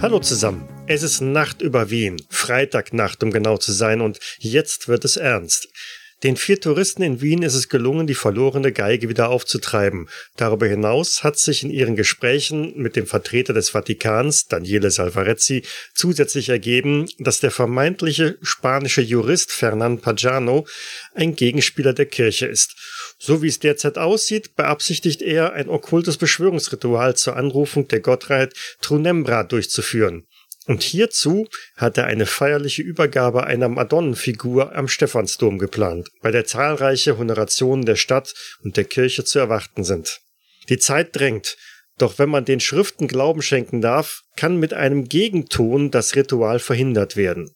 Hallo zusammen. Es ist Nacht über Wien, Freitagnacht, um genau zu sein, und jetzt wird es ernst. Den vier Touristen in Wien ist es gelungen, die verlorene Geige wieder aufzutreiben. Darüber hinaus hat sich in ihren Gesprächen mit dem Vertreter des Vatikans, Daniele Salvarezzi, zusätzlich ergeben, dass der vermeintliche spanische Jurist Fernand Pagano ein Gegenspieler der Kirche ist. So wie es derzeit aussieht, beabsichtigt er, ein okkultes Beschwörungsritual zur Anrufung der Gottheit Trunembra durchzuführen. Und hierzu hat er eine feierliche Übergabe einer Madonnenfigur am Stephansdom geplant, bei der zahlreiche Honorationen der Stadt und der Kirche zu erwarten sind. Die Zeit drängt, doch wenn man den Schriften Glauben schenken darf, kann mit einem Gegenton das Ritual verhindert werden.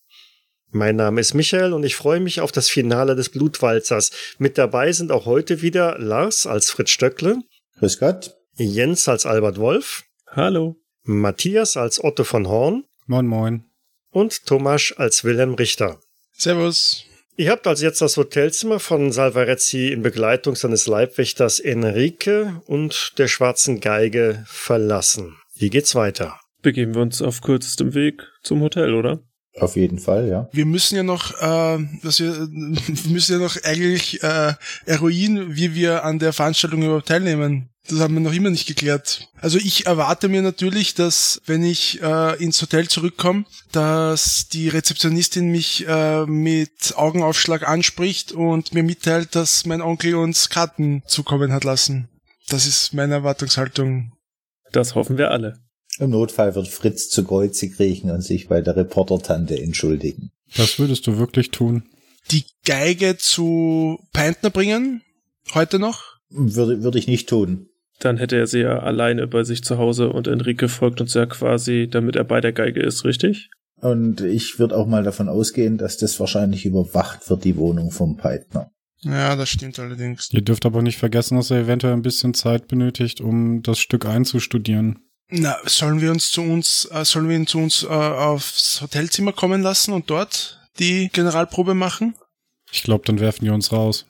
Mein Name ist Michael und ich freue mich auf das Finale des Blutwalzers. Mit dabei sind auch heute wieder Lars als Fritz Stöckle. Grüß Gott. Jens als Albert Wolf. Hallo. Matthias als Otto von Horn. Moin, moin. Und Thomas als Wilhelm Richter. Servus. Ihr habt also jetzt das Hotelzimmer von Salvarezzi in Begleitung seines Leibwächters Enrique und der schwarzen Geige verlassen. Wie geht's weiter? Begeben wir uns auf kürzestem Weg zum Hotel, oder? Auf jeden Fall, ja. Wir müssen ja noch, äh, dass wir, wir müssen ja noch eigentlich äh, eruieren, wie wir an der Veranstaltung überhaupt teilnehmen. Das haben wir noch immer nicht geklärt. Also ich erwarte mir natürlich, dass wenn ich äh, ins Hotel zurückkomme, dass die Rezeptionistin mich äh, mit Augenaufschlag anspricht und mir mitteilt, dass mein Onkel uns Karten zukommen hat lassen. Das ist meine Erwartungshaltung. Das hoffen wir alle. Im Notfall wird Fritz zu Kreuze kriechen und sich bei der Reportertante entschuldigen. Das würdest du wirklich tun? Die Geige zu Peintner bringen? Heute noch? Würde, würde ich nicht tun. Dann hätte er sie ja alleine bei sich zu Hause und Enrique folgt uns ja quasi, damit er bei der Geige ist, richtig? Und ich würde auch mal davon ausgehen, dass das wahrscheinlich überwacht wird, die Wohnung vom Peitner. Ja, das stimmt allerdings. Ihr dürft aber nicht vergessen, dass er eventuell ein bisschen Zeit benötigt, um das Stück einzustudieren. Na, sollen wir uns zu uns, äh, sollen wir ihn zu uns äh, aufs Hotelzimmer kommen lassen und dort die Generalprobe machen? Ich glaube, dann werfen die uns raus.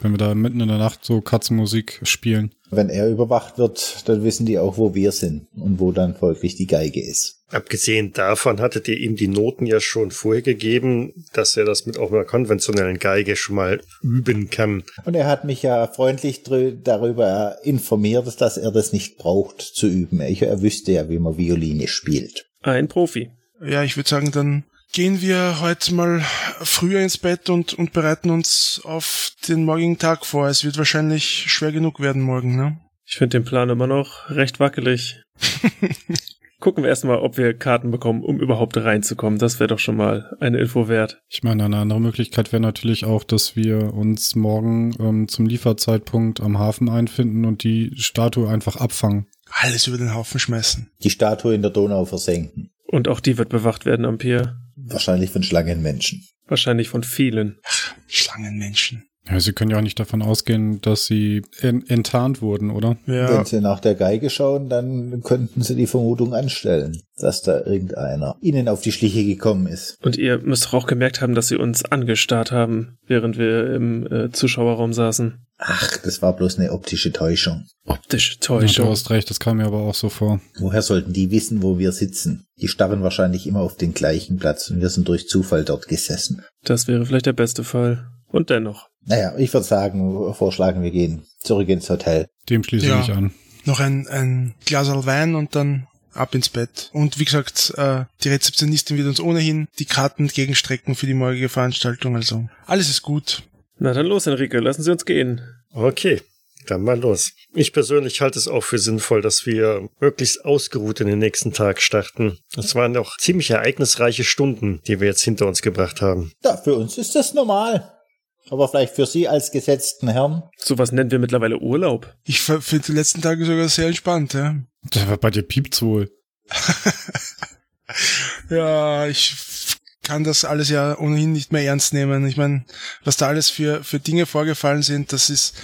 Wenn wir da mitten in der Nacht so Katzenmusik spielen. Wenn er überwacht wird, dann wissen die auch, wo wir sind und wo dann folglich die Geige ist. Abgesehen davon hattet ihr ihm die Noten ja schon vorher gegeben, dass er das mit auch einer konventionellen Geige schon mal üben kann. Und er hat mich ja freundlich darüber informiert, dass er das nicht braucht zu üben. Ich, er wüsste ja, wie man Violine spielt. Ein Profi. Ja, ich würde sagen, dann gehen wir heute mal früher ins Bett und, und bereiten uns auf den morgigen Tag vor. Es wird wahrscheinlich schwer genug werden morgen, ne? Ich finde den Plan immer noch recht wackelig. Gucken wir erstmal, ob wir Karten bekommen, um überhaupt reinzukommen. Das wäre doch schon mal eine Info wert. Ich meine, eine andere Möglichkeit wäre natürlich auch, dass wir uns morgen ähm, zum Lieferzeitpunkt am Hafen einfinden und die Statue einfach abfangen. Alles über den Haufen schmeißen. Die Statue in der Donau versenken. Und auch die wird bewacht werden am Pier. Wahrscheinlich von Schlangenmenschen. Wahrscheinlich von vielen. Ach, Schlangenmenschen. Ja, Sie können ja auch nicht davon ausgehen, dass Sie enttarnt wurden, oder? Ja. Wenn Sie nach der Geige schauen, dann könnten Sie die Vermutung anstellen, dass da irgendeiner Ihnen auf die Schliche gekommen ist. Und ihr müsst auch gemerkt haben, dass Sie uns angestarrt haben, während wir im äh, Zuschauerraum saßen. Ach, das war bloß eine optische Täuschung. Optische Täuschung. Ja, du hast recht, das kam mir aber auch so vor. Woher sollten die wissen, wo wir sitzen? Die starren wahrscheinlich immer auf den gleichen Platz und wir sind durch Zufall dort gesessen. Das wäre vielleicht der beste Fall. Und dennoch. Naja, ich würde sagen, vorschlagen, wir gehen zurück ins Hotel. Dem schließe Ja. ich mich an. Noch ein, ein Glas Wein und dann ab ins Bett. Und wie gesagt, äh, die Rezeptionistin wird uns ohnehin die Karten entgegenstrecken für die morgige Veranstaltung. Also alles ist gut. Na dann los, Enrique, lassen Sie uns gehen. Okay, dann mal los. Ich persönlich halte es auch für sinnvoll, dass wir möglichst ausgeruht in den nächsten Tag starten. Es waren doch ziemlich ereignisreiche Stunden, die wir jetzt hinter uns gebracht haben. Ja, für uns ist das normal. Aber vielleicht für Sie als gesetzten Herrn. Sowas nennen wir mittlerweile Urlaub. Ich finde die letzten Tage sogar sehr entspannt, ja. Das war bei dir piept's wohl. Ja, ich kann das alles ja ohnehin nicht mehr ernst nehmen. Ich meine, was da alles für, für Dinge vorgefallen sind, das ist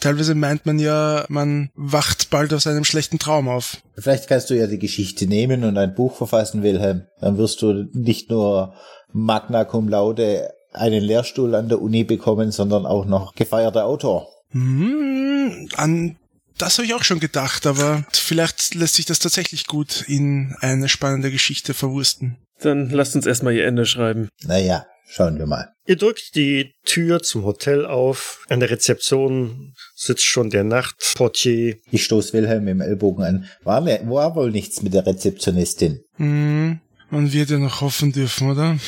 teilweise meint man ja, man wacht bald aus einem schlechten Traum auf. Vielleicht kannst du ja die Geschichte nehmen und ein Buch verfassen, Wilhelm. Dann wirst du nicht nur Magna Cum Laude einen Lehrstuhl an der Uni bekommen, sondern auch noch gefeierter Autor. Hm, an das habe ich auch schon gedacht, aber vielleicht lässt sich das tatsächlich gut in eine spannende Geschichte verwursten. Dann lasst uns erstmal ihr Ende schreiben. Naja, schauen wir mal. Ihr drückt die Tür zum Hotel auf. An der Rezeption sitzt schon der Nachtportier. Ich stoß Wilhelm im Ellbogen an. War, war wohl nichts mit der Rezeptionistin. Hm, man wird ja noch hoffen dürfen, oder?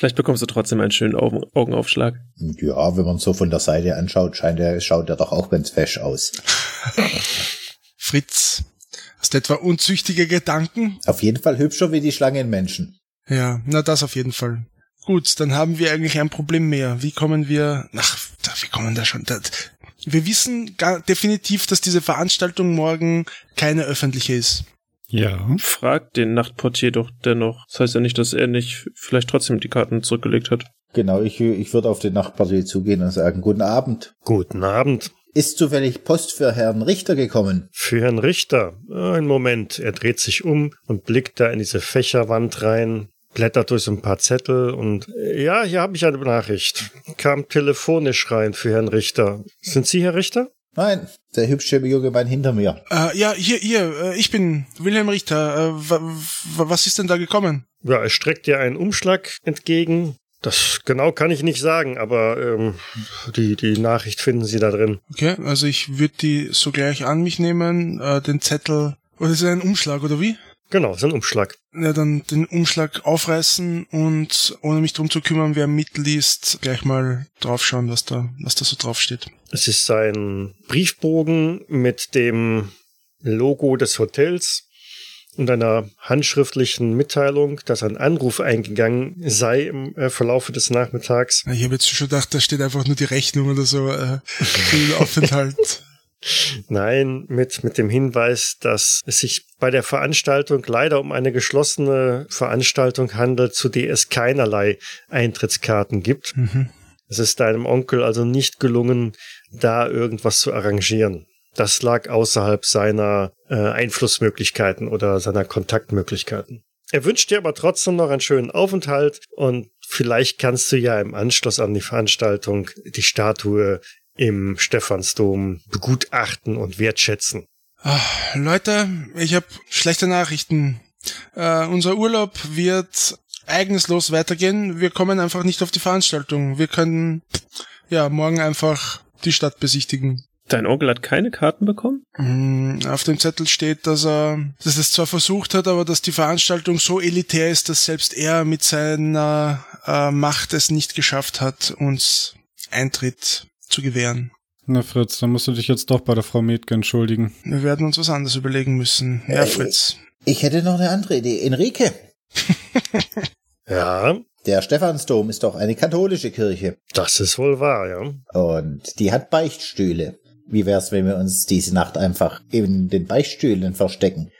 Vielleicht bekommst du trotzdem einen schönen Augen Augenaufschlag. Ja, wenn man so von der Seite anschaut, scheint er, schaut er doch auch ganz fesch aus. Fritz, hast du etwa unzüchtige Gedanken? Auf jeden Fall hübscher wie die Schlangenmenschen. Ja, na das auf jeden Fall. Gut, dann haben wir eigentlich ein Problem mehr. Wie kommen wir, ach, wie kommen da schon, da, wir wissen gar, definitiv, dass diese Veranstaltung morgen keine öffentliche ist. Ja. Frag den Nachtportier doch dennoch. Das heißt ja nicht, dass er nicht vielleicht trotzdem die Karten zurückgelegt hat. Genau, ich, ich würde auf den Nachtportier zugehen und sagen, guten Abend. Guten Abend. Ist zufällig Post für Herrn Richter gekommen? Für Herrn Richter. Ein Moment. Er dreht sich um und blickt da in diese Fächerwand rein, blättert durch so ein paar Zettel und ja, hier habe ich eine Nachricht. Kam telefonisch rein für Herrn Richter. Sind Sie Herr Richter? Nein, der hübsche junge Mann hinter mir. Äh, ja, hier, hier, äh, ich bin Wilhelm Richter. Äh, was ist denn da gekommen? Ja, er streckt dir einen Umschlag entgegen. Das genau kann ich nicht sagen, aber ähm, die, die Nachricht finden Sie da drin. Okay, also ich würde die sogleich an mich nehmen, äh, den Zettel. Oder ist es ein Umschlag, oder wie? Genau, ist ein Umschlag. Ja, dann den Umschlag aufreißen und ohne mich drum zu kümmern, wer mitliest, gleich mal draufschauen, was da, was da so draufsteht. Es ist ein Briefbogen mit dem Logo des Hotels und einer handschriftlichen Mitteilung, dass ein Anruf eingegangen sei im äh, Verlaufe des Nachmittags. Ich habe jetzt schon gedacht, da steht einfach nur die Rechnung oder so äh, für den Aufenthalt. Nein, mit, mit dem Hinweis, dass es sich bei der Veranstaltung leider um eine geschlossene Veranstaltung handelt, zu der es keinerlei Eintrittskarten gibt. Mhm. Es ist deinem Onkel also nicht gelungen, da irgendwas zu arrangieren. Das lag außerhalb seiner äh, Einflussmöglichkeiten oder seiner Kontaktmöglichkeiten. Er wünscht dir aber trotzdem noch einen schönen Aufenthalt und vielleicht kannst du ja im Anschluss an die Veranstaltung die Statue im Stephansdom begutachten und wertschätzen. Ach, Leute, ich habe schlechte Nachrichten. Äh, unser Urlaub wird eigenslos weitergehen. Wir kommen einfach nicht auf die Veranstaltung. Wir können ja morgen einfach die Stadt besichtigen. Dein Onkel hat keine Karten bekommen? Mm, auf dem Zettel steht, dass er, dass er es zwar versucht hat, aber dass die Veranstaltung so elitär ist, dass selbst er mit seiner äh, Macht es nicht geschafft hat, uns Eintritt zu gewähren. Na Fritz, dann musst du dich jetzt doch bei der Frau Metke entschuldigen. Wir werden uns was anderes überlegen müssen. Ja, Fritz. Ich hätte noch eine andere Idee. Enrique. ja. Der Stephansdom ist doch eine katholische Kirche. Das ist wohl wahr, ja. Und die hat Beichtstühle. Wie wär's, wenn wir uns diese Nacht einfach in den Beichtstühlen verstecken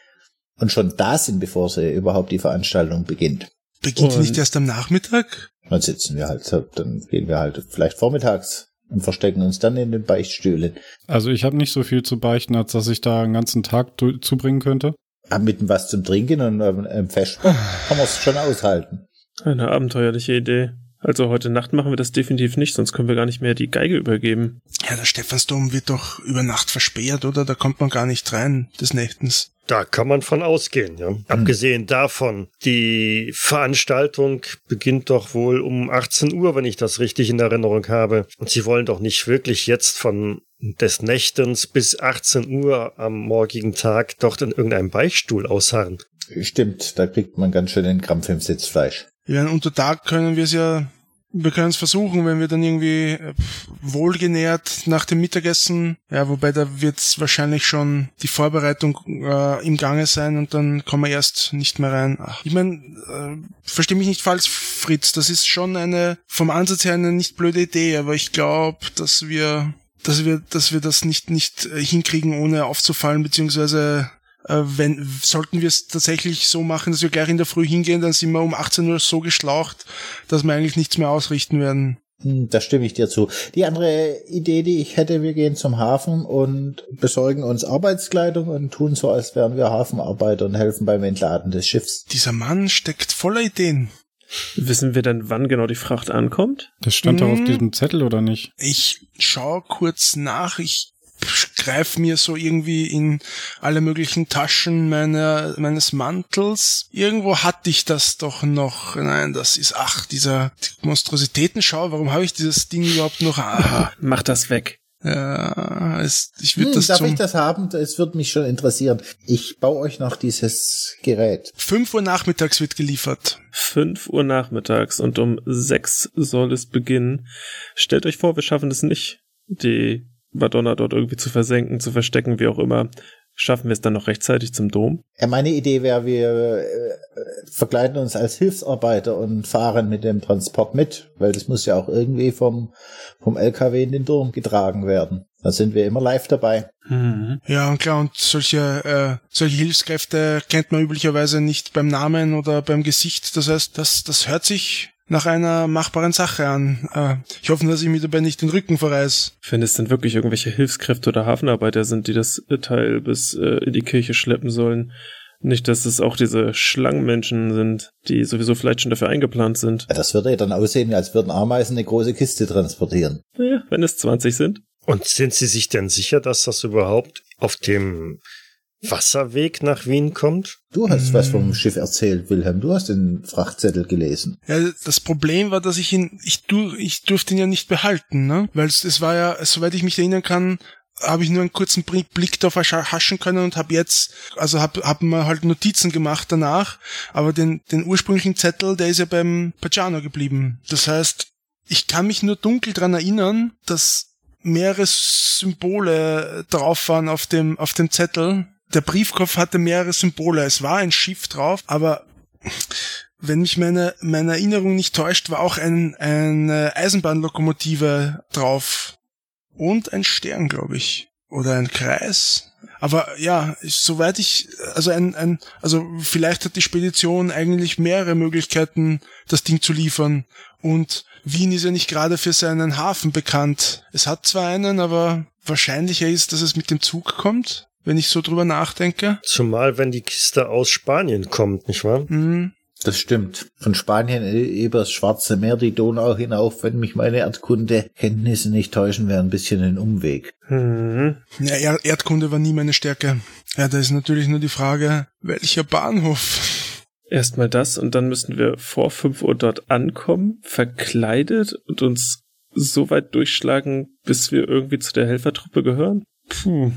und schon da sind, bevor sie überhaupt die Veranstaltung beginnt? Beginnt und nicht erst am Nachmittag? Dann sitzen wir halt, dann gehen wir halt vielleicht vormittags und verstecken uns dann in den Beichtstühlen. Also ich habe nicht so viel zu beichten, als dass ich da einen ganzen Tag zubringen könnte. Aber mit was zum Trinken und einem ähm, kann man es schon aushalten. Eine abenteuerliche Idee. Also heute Nacht machen wir das definitiv nicht, sonst können wir gar nicht mehr die Geige übergeben. Ja, der Stephansdom wird doch über Nacht versperrt, oder? Da kommt man gar nicht rein des Nächtens. Da kann man von ausgehen, ja. Hm. Abgesehen davon, die Veranstaltung beginnt doch wohl um 18 Uhr, wenn ich das richtig in Erinnerung habe. Und Sie wollen doch nicht wirklich jetzt von des Nächtens bis 18 Uhr am morgigen Tag dort in irgendeinem Beichtstuhl ausharren. Stimmt, da kriegt man ganz schön den Krampf im Sitzfleisch. Ja, unter Tag können wir es ja, wir können es versuchen, wenn wir dann irgendwie äh, wohlgenährt nach dem Mittagessen, ja, wobei da wird wahrscheinlich schon die Vorbereitung äh, im Gange sein und dann kommen wir erst nicht mehr rein. Ach, ich meine, äh, verstehe mich nicht falsch, Fritz, das ist schon eine, vom Ansatz her eine nicht blöde Idee, aber ich glaube, dass wir dass wir, dass wir das nicht, nicht äh, hinkriegen, ohne aufzufallen, beziehungsweise wenn sollten wir es tatsächlich so machen, dass wir gleich in der Früh hingehen, dann sind wir um 18 Uhr so geschlaucht, dass wir eigentlich nichts mehr ausrichten werden. Hm, Da stimme ich dir zu. Die andere Idee, die ich hätte, wir gehen zum Hafen und besorgen uns Arbeitskleidung und tun so, als wären wir Hafenarbeiter und helfen beim Entladen des Schiffs. Dieser Mann steckt voller Ideen. Wissen wir denn, wann genau die Fracht ankommt? Das stand doch auf Mhm. diesem Zettel, oder nicht? Ich schaue kurz nach, ich greife mir so irgendwie in alle möglichen Taschen meiner, meines Mantels. Irgendwo hatte ich das doch noch. Nein, das ist, ach, dieser Monstrositätenschau. Warum habe ich dieses Ding überhaupt noch? Ah, Mach das weg. ja, es, ich würde Hm, das darf zum ich das haben? Es würde mich schon interessieren. Ich baue euch noch dieses Gerät. 5 Uhr nachmittags wird geliefert. 5 Uhr nachmittags und um 6 soll es beginnen. Stellt euch vor, wir schaffen es nicht, die Madonna dort irgendwie zu versenken, zu verstecken, wie auch immer. Schaffen wir es dann noch rechtzeitig zum Dom? Ja, meine Idee wäre, wir äh, verkleiden uns als Hilfsarbeiter und fahren mit dem Transport mit, weil das muss ja auch irgendwie vom, vom LKW in den Turm getragen werden. Da sind wir immer live dabei. Mhm. Ja, und klar, und solche, äh, solche Hilfskräfte kennt man üblicherweise nicht beim Namen oder beim Gesicht. Das heißt, das, das hört sich nach einer machbaren Sache an. Äh, ich hoffe, dass ich mir dabei nicht den Rücken verreiß. Wenn es denn wirklich irgendwelche Hilfskräfte oder Hafenarbeiter sind, die das Teil bis äh, in die Kirche schleppen sollen. Nicht, dass es auch diese Schlangenmenschen sind, die sowieso vielleicht schon dafür eingeplant sind. Ja, das würde ja dann aussehen, als würden Ameisen eine große Kiste transportieren. Naja, wenn es 20 sind. Und sind Sie sich denn sicher, dass das überhaupt auf dem Wasserweg nach Wien kommt? Du hast was Hm. vom Schiff erzählt, Wilhelm. Du hast den Frachtzettel gelesen. Ja, das Problem war, dass ich ihn, ich, du, ich durfte ihn ja nicht behalten, ne? Weil es, es war ja, soweit ich mich erinnern kann, habe ich nur einen kurzen Blick darauf hasch- haschen können und habe jetzt, also habe hab mir halt Notizen gemacht danach, aber den, den ursprünglichen Zettel, der ist ja beim Pajano geblieben. Das heißt, ich kann mich nur dunkel dran erinnern, dass mehrere Symbole drauf waren auf dem, auf dem Zettel. Der Briefkopf hatte mehrere Symbole. Es war ein Schiff drauf, aber wenn mich meine, meine Erinnerung nicht täuscht, war auch ein, eine Eisenbahnlokomotive drauf. Und ein Stern, glaube ich. Oder ein Kreis. Aber ja, soweit ich, also ein, ein, also vielleicht hat die Spedition eigentlich mehrere Möglichkeiten, das Ding zu liefern. Und Wien ist ja nicht gerade für seinen Hafen bekannt. Es hat zwar einen, aber wahrscheinlicher ist, dass es mit dem Zug kommt, wenn ich so drüber nachdenke. Zumal, wenn die Kiste aus Spanien kommt, nicht wahr? Hm. Das stimmt. Von Spanien übers Schwarze Meer die Donau hinauf, wenn mich meine Erdkundekenntnisse nicht täuschen, wäre ein bisschen ein Umweg. Mhm. Ja, er Erdkunde war nie meine Stärke. Ja, da ist natürlich nur die Frage, welcher Bahnhof? Erstmal das und dann müssen wir vor 5 Uhr dort ankommen, verkleidet und uns so weit durchschlagen, bis wir irgendwie zu der Helfertruppe gehören? Puh.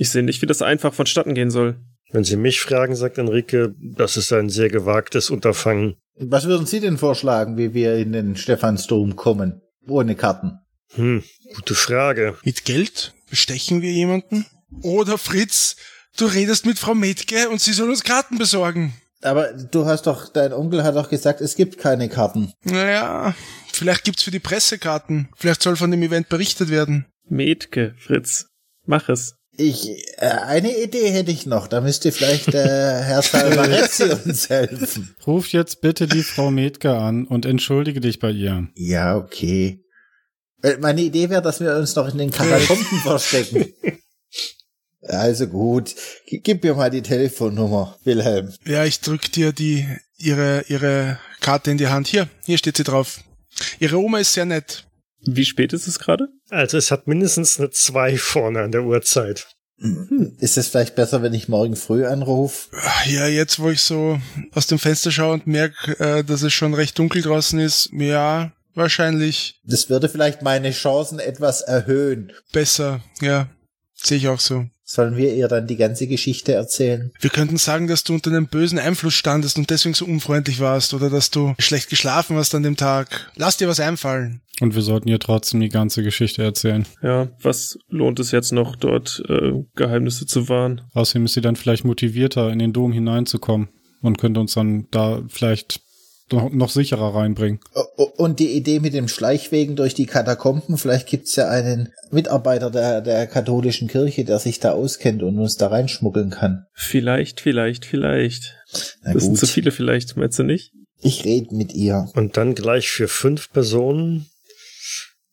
Ich sehe nicht, wie das einfach vonstatten gehen soll. Wenn Sie mich fragen, sagt Enrique, das ist ein sehr gewagtes Unterfangen. Was würden Sie denn vorschlagen, wie wir in den Stephansdom kommen? Ohne Karten. Hm, gute Frage. Mit Geld? Bestechen wir jemanden? Oder Fritz, du redest mit Frau Metke und sie soll uns Karten besorgen. Aber du hast doch, dein Onkel hat doch gesagt, es gibt keine Karten. Naja, vielleicht gibt's für die Presse Karten. Vielleicht soll von dem Event berichtet werden. Metke, Fritz, mach es. Ich, äh, eine Idee hätte ich noch. Da müsste vielleicht äh, Herr Salvarezzi uns helfen. Ruf jetzt bitte die Frau Metke an und entschuldige dich bei ihr. Ja, okay. Äh, Meine Idee wäre, dass wir uns noch in den Katakomben verstecken. Also gut. Gib mir mal die Telefonnummer, Wilhelm. Ja, ich drück dir die, ihre, ihre Karte in die Hand. Hier, hier steht sie drauf. Ihre Oma ist sehr nett. Wie spät ist es gerade? Also es hat mindestens eine 2 vorne an der Uhrzeit. Ist es vielleicht besser, wenn ich morgen früh anrufe? Ja, jetzt wo ich so aus dem Fenster schaue und merke, äh, dass es schon recht dunkel draußen ist, ja, wahrscheinlich Das würde vielleicht meine Chancen etwas erhöhen. besser. Ja, sehe ich auch so. Sollen wir ihr dann die ganze Geschichte erzählen? Wir könnten sagen, dass du unter einem bösen Einfluss standest und deswegen so unfreundlich warst oder dass du schlecht geschlafen hast an dem Tag. Lass dir was einfallen. Und wir sollten ihr trotzdem die ganze Geschichte erzählen. Ja, was lohnt es jetzt noch, dort äh, Geheimnisse zu wahren? Außerdem ist sie dann vielleicht motivierter, in den Dom hineinzukommen und könnte uns dann da vielleicht noch, noch sicherer reinbringen. Und die Idee mit dem Schleichwegen durch die Katakomben, vielleicht gibt's ja einen Mitarbeiter der, der katholischen Kirche, der sich da auskennt und uns da reinschmuggeln kann. Vielleicht, vielleicht, vielleicht. Na das sind gut. zu viele vielleicht, meinst du nicht? Ich rede mit ihr. Und dann gleich für fünf Personen.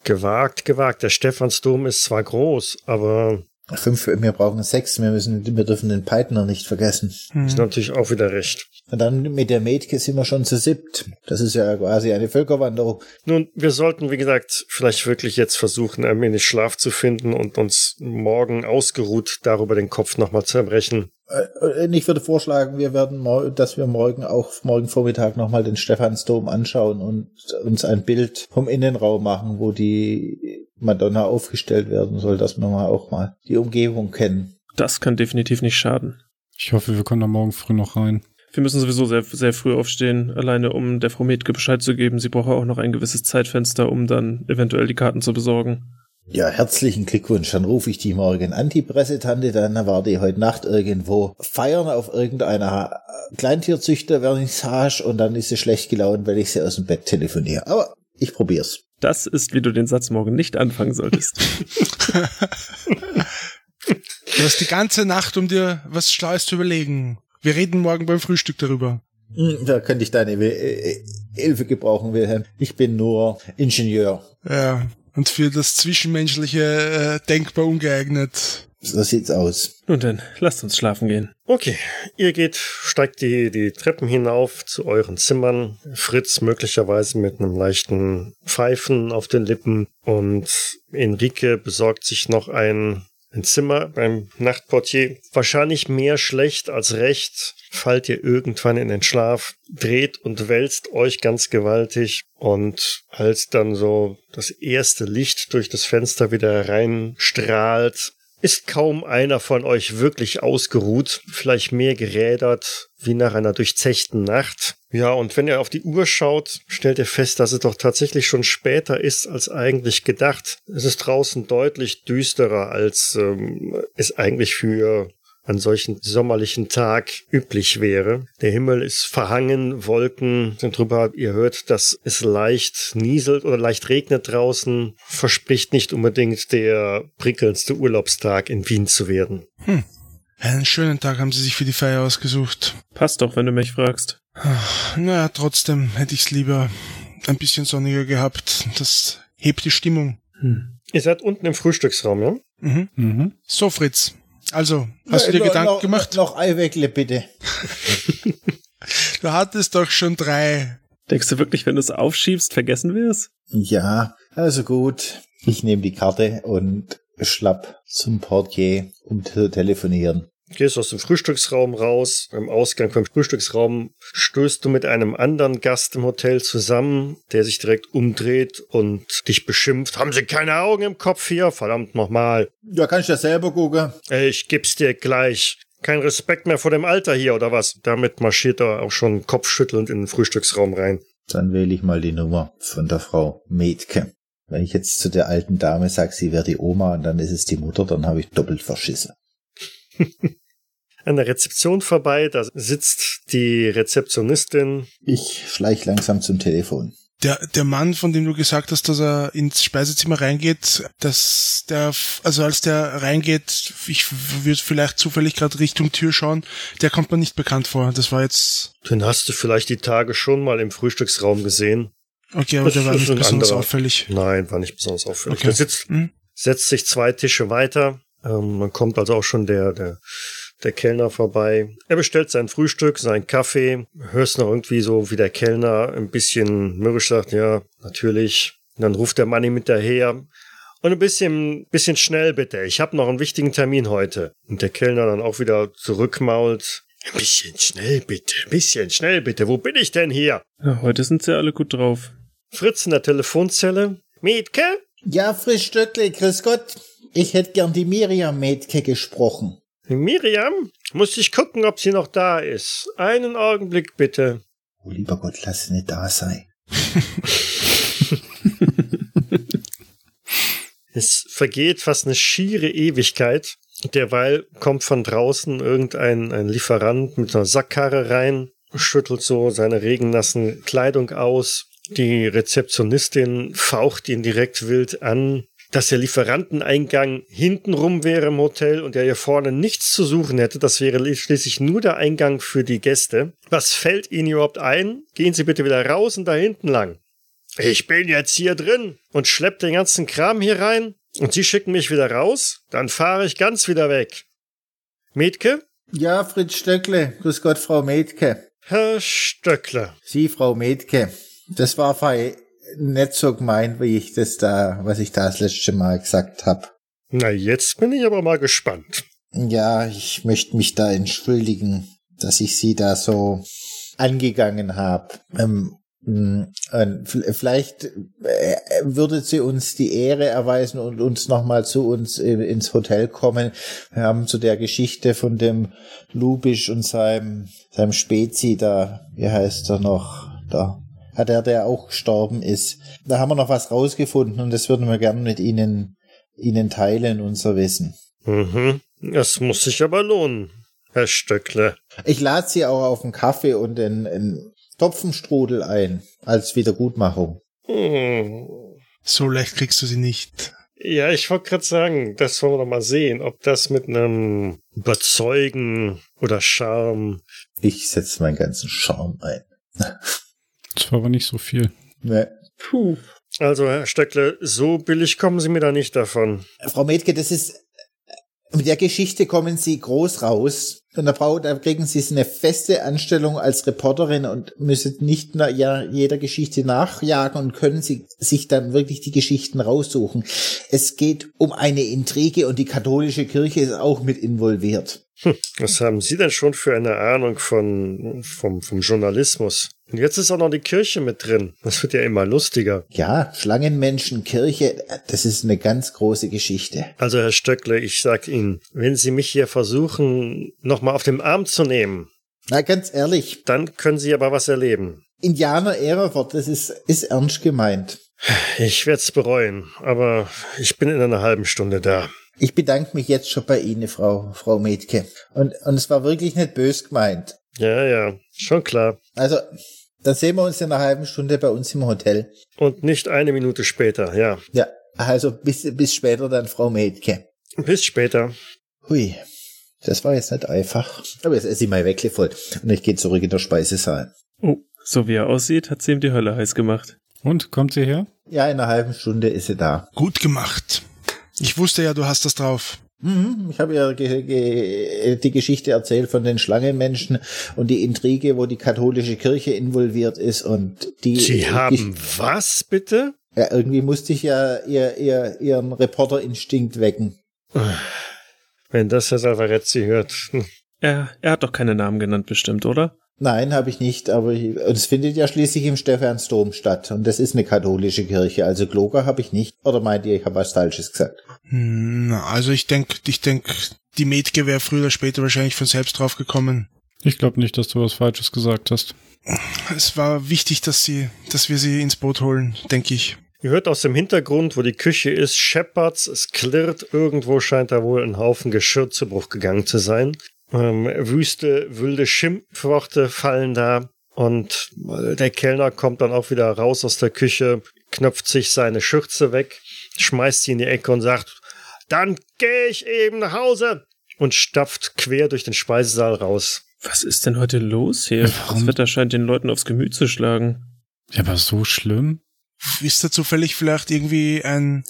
Gewagt, gewagt. Der Stephansdom ist zwar groß, aber Fünf, wir brauchen sechs, wir müssen, wir dürfen den Peitner nicht vergessen. ist natürlich auch wieder recht. Und dann mit der Mädke sind wir schon zu siebt. Das ist ja quasi eine Völkerwanderung. Nun, wir sollten, wie gesagt, vielleicht wirklich jetzt versuchen, ein wenig Schlaf zu finden und uns morgen ausgeruht darüber den Kopf nochmal zerbrechen. Äh, Ich würde vorschlagen, wir werden, mor- dass wir morgen auch morgen Vormittag nochmal den Stephansdom anschauen und uns ein Bild vom Innenraum machen, wo die Madonna aufgestellt werden soll, dass wir mal auch mal die Umgebung kennen. Das kann definitiv nicht schaden. Ich hoffe, wir können da morgen früh noch rein. Wir müssen sowieso sehr, sehr früh aufstehen, alleine um der Frau Metke Bescheid zu geben. Sie braucht auch noch ein gewisses Zeitfenster, um dann eventuell die Karten zu besorgen. Ja, herzlichen Glückwunsch. Dann rufe ich die morgen an, die Pressetante. Dann war die heute Nacht irgendwo feiern auf irgendeiner Kleintierzüchter-Vernissage und dann ist sie schlecht gelaunt, weil ich sie aus dem Bett telefoniere. Aber ich probier's. Das ist, wie du den Satz morgen nicht anfangen solltest. Du hast die ganze Nacht, um dir was Schlaues zu überlegen. Wir reden morgen beim Frühstück darüber. Hm, Da könnte ich deine äh, Hilfe gebrauchen, Wilhelm. Ich bin nur Ingenieur. Ja. Und für das Zwischenmenschliche äh, denkbar ungeeignet. So sieht's aus. Nun denn, lasst uns schlafen gehen. Okay, ihr geht, steigt die, die Treppen hinauf zu euren Zimmern. Fritz möglicherweise mit einem leichten Pfeifen auf den Lippen und Enrique besorgt sich noch ein, ein Zimmer beim Nachtportier. Wahrscheinlich mehr schlecht als recht. Fallt ihr irgendwann in den Schlaf, dreht und wälzt euch ganz gewaltig und als dann so das erste Licht durch das Fenster wieder reinstrahlt, ist kaum einer von euch wirklich ausgeruht, vielleicht mehr gerädert, wie nach einer durchzechten Nacht. Ja, und wenn ihr auf die Uhr schaut, stellt ihr fest, dass es doch tatsächlich schon später ist als eigentlich gedacht. Es ist draußen deutlich düsterer, als ähm, es eigentlich für einen solchen sommerlichen Tag üblich wäre. Der Himmel ist verhangen, Wolken sind drüber. Ihr hört, dass es leicht nieselt oder leicht regnet draußen. Verspricht nicht unbedingt der prickelndste Urlaubstag in Wien zu werden. Einen schönen Tag haben sie sich für die Feier ausgesucht. Passt doch, wenn du mich fragst. Naja, trotzdem hätte ich's lieber ein bisschen sonniger gehabt. Das hebt die Stimmung. Hm. Ihr seid unten im Frühstücksraum, ja? Mhm. Mhm. So, Fritz. Also, hast du dir Noch- Gedanken noch, gemacht? Noch Eiwäckle, bitte. Du hattest doch schon drei. Denkst du wirklich, wenn du es aufschiebst, vergessen wir es? Ja, also gut. Ich nehme die Karte und schlapp zum Portier, um zu telefonieren. Gehst aus dem Frühstücksraum raus. Im Ausgang vom Frühstücksraum stößt du mit einem anderen Gast im Hotel zusammen, der sich direkt umdreht und dich beschimpft. Haben Sie keine Augen im Kopf hier? Verdammt nochmal. Ja, kann ich das selber gucken? Ich geb's dir gleich. Kein Respekt mehr vor dem Alter hier, oder was? Damit marschiert er auch schon kopfschüttelnd in den Frühstücksraum rein. Dann wähle ich mal die Nummer von der Frau Metke. Wenn ich jetzt zu der alten Dame sage, sie wäre die Oma und dann ist es die Mutter, dann habe ich doppelt verschissen. An der Rezeption vorbei, da sitzt die Rezeptionistin. Ich schleich langsam zum Telefon. Der, der Mann, von dem du gesagt hast, dass er ins Speisezimmer reingeht, dass der, also als der reingeht, ich würde vielleicht zufällig gerade Richtung Tür schauen, der kommt mir nicht bekannt vor. Das war jetzt, Den hast du vielleicht die Tage schon mal im Frühstücksraum gesehen. Okay, aber Das der war nicht besonders anderer. auffällig. Nein, war nicht besonders auffällig. Okay. Der sitzt, Hm? setzt sich zwei Tische weiter. Ähm, man kommt also auch schon der, der, der Kellner vorbei. Er bestellt sein Frühstück, seinen Kaffee. Hörst noch irgendwie so, wie der Kellner ein bisschen mürrisch sagt, ja, natürlich. Und dann ruft der Mann ihm hinterher. Und ein bisschen, bisschen schnell bitte. Ich habe noch einen wichtigen Termin heute. Und der Kellner dann auch wieder zurückmault. Ein bisschen schnell bitte, ein bisschen schnell bitte. Wo bin ich denn hier? Ja, heute sind sie alle gut drauf. Fritz in der Telefonzelle. Mietke? Ja, Frischstöckle, grüß Gott. Ich hätte gern die Miriam Metke gesprochen. Miriam? Muss ich gucken, ob sie noch da ist. Einen Augenblick bitte. Oh, lieber Gott, lass sie nicht da sein. Es vergeht fast eine schiere Ewigkeit. Derweil kommt von draußen irgendein ein Lieferant mit einer Sackkarre rein. schüttelt so seine regennassen Kleidung aus. Die Rezeptionistin faucht ihn direkt wild an, dass der Lieferanteneingang hintenrum wäre im Hotel und er hier vorne nichts zu suchen hätte. Das wäre schließlich nur der Eingang für die Gäste. Was fällt Ihnen überhaupt ein? Gehen Sie bitte wieder raus und da hinten lang. Ich bin jetzt hier drin und schlepp den ganzen Kram hier rein und Sie schicken mich wieder raus? Dann fahre ich ganz wieder weg. Metke? Ja, Fritz Stöckle. Grüß Gott, Frau Metke. Herr Stöckle. Sie, Frau Metke. Das war fei nicht so gemeint, wie ich das da, was ich da das letzte Mal gesagt habe. Na, jetzt bin ich aber mal gespannt. Ja, ich möchte mich da entschuldigen, dass ich Sie da so angegangen habe. Ähm, vielleicht äh, würde sie uns die Ehre erweisen und uns nochmal zu uns ins Hotel kommen. Wir haben zu der Geschichte von dem Lubisch und seinem, seinem Spezi da, wie heißt er noch, da, hat er, der auch gestorben ist. Da haben wir noch was rausgefunden und das würden wir gerne mit Ihnen, Ihnen teilen, unser Wissen. Mhm. Das muss sich aber lohnen, Herr Stöckle. Ich lade Sie auch auf einen Kaffee und einen, einen Topfenstrudel ein als Wiedergutmachung. Hm. So leicht kriegst du sie nicht. Ja, ich wollte gerade sagen, das wollen wir doch mal sehen, ob das mit einem Überzeugen oder Charme. Ich setze meinen ganzen Charme ein. Das war aber nicht so viel. Nee. Puh. Also, Herr Stöckle, so billig kommen Sie mir da nicht davon. Frau Metke, das ist mit der Geschichte kommen Sie groß raus. Und da, da kriegen Sie eine feste Anstellung als Reporterin und müssen nicht na, ja, jeder Geschichte nachjagen und können Sie sich dann wirklich die Geschichten raussuchen. Es geht um eine Intrige und die katholische Kirche ist auch mit involviert. Hm, was haben Sie denn schon für eine Ahnung von, vom, vom Journalismus? Und jetzt ist auch noch die Kirche mit drin. Das wird ja immer lustiger. Ja, Schlangenmenschen, Kirche, das ist eine ganz große Geschichte. Also, Herr Stöckle, ich sag Ihnen, wenn Sie mich hier versuchen, nochmal auf den Arm zu nehmen. Na, ganz ehrlich. Dann können Sie aber was erleben. Indianer Ehrerwort, das ist, ist ernst gemeint. Ich werde es bereuen, aber ich bin in einer halben Stunde da. Ich bedanke mich jetzt schon bei Ihnen, Frau, Frau Metke. Und, und es war wirklich nicht bös gemeint. Ja, ja, schon klar. Also, dann sehen wir uns in einer halben Stunde bei uns im Hotel. Und nicht eine Minute später, ja. Ja, also bis, bis später dann, Frau Metke. Bis später. Hui, das war jetzt nicht einfach. Aber jetzt esse ich mal voll und ich gehe zurück in der Speisesaal. Oh, so wie er aussieht, hat sie ihm die Hölle heiß gemacht. Und, kommt sie her? Ja, in einer halben Stunde ist sie da. Gut gemacht. Ich wusste ja, du hast das drauf. Mhm, ich habe ja die Geschichte erzählt von den Schlangenmenschen und die Intrige, wo die katholische Kirche involviert ist und die. Sie haben was bitte? Ja, irgendwie musste ich ja ihr, ihr, ihren Reporterinstinkt wecken. Wenn das Herr Salvarezzi hört. Hm. Er, er hat doch keine Namen genannt, bestimmt, oder? Nein, habe ich nicht, aber es findet ja schließlich im Stephansdom statt und das ist eine katholische Kirche, also Gloger habe ich nicht. Oder meint ihr, ich habe was Falsches gesagt? Hm, Na, also ich denke, ich denk, die Metke wäre früher oder später wahrscheinlich von selbst drauf gekommen. Ich glaube nicht, dass du was Falsches gesagt hast. Es war wichtig, dass sie, dass wir sie ins Boot holen, denke ich. Ihr hört aus dem Hintergrund, wo die Küche ist, Shepherds, es klirrt, irgendwo scheint da wohl ein Haufen Geschirr zu Bruch gegangen zu sein. Ähm, wüste, wilde Schimpfworte fallen da und der Kellner kommt dann auch wieder raus aus der Küche, knöpft sich seine Schürze weg, schmeißt sie in die Ecke und sagt, dann gehe ich eben nach Hause und stapft quer durch den Speisesaal raus. Was ist denn heute los hier? Das Wetter scheint den Leuten aufs Gemüt zu schlagen. Ja, aber so schlimm? Ist da zufällig vielleicht irgendwie ein,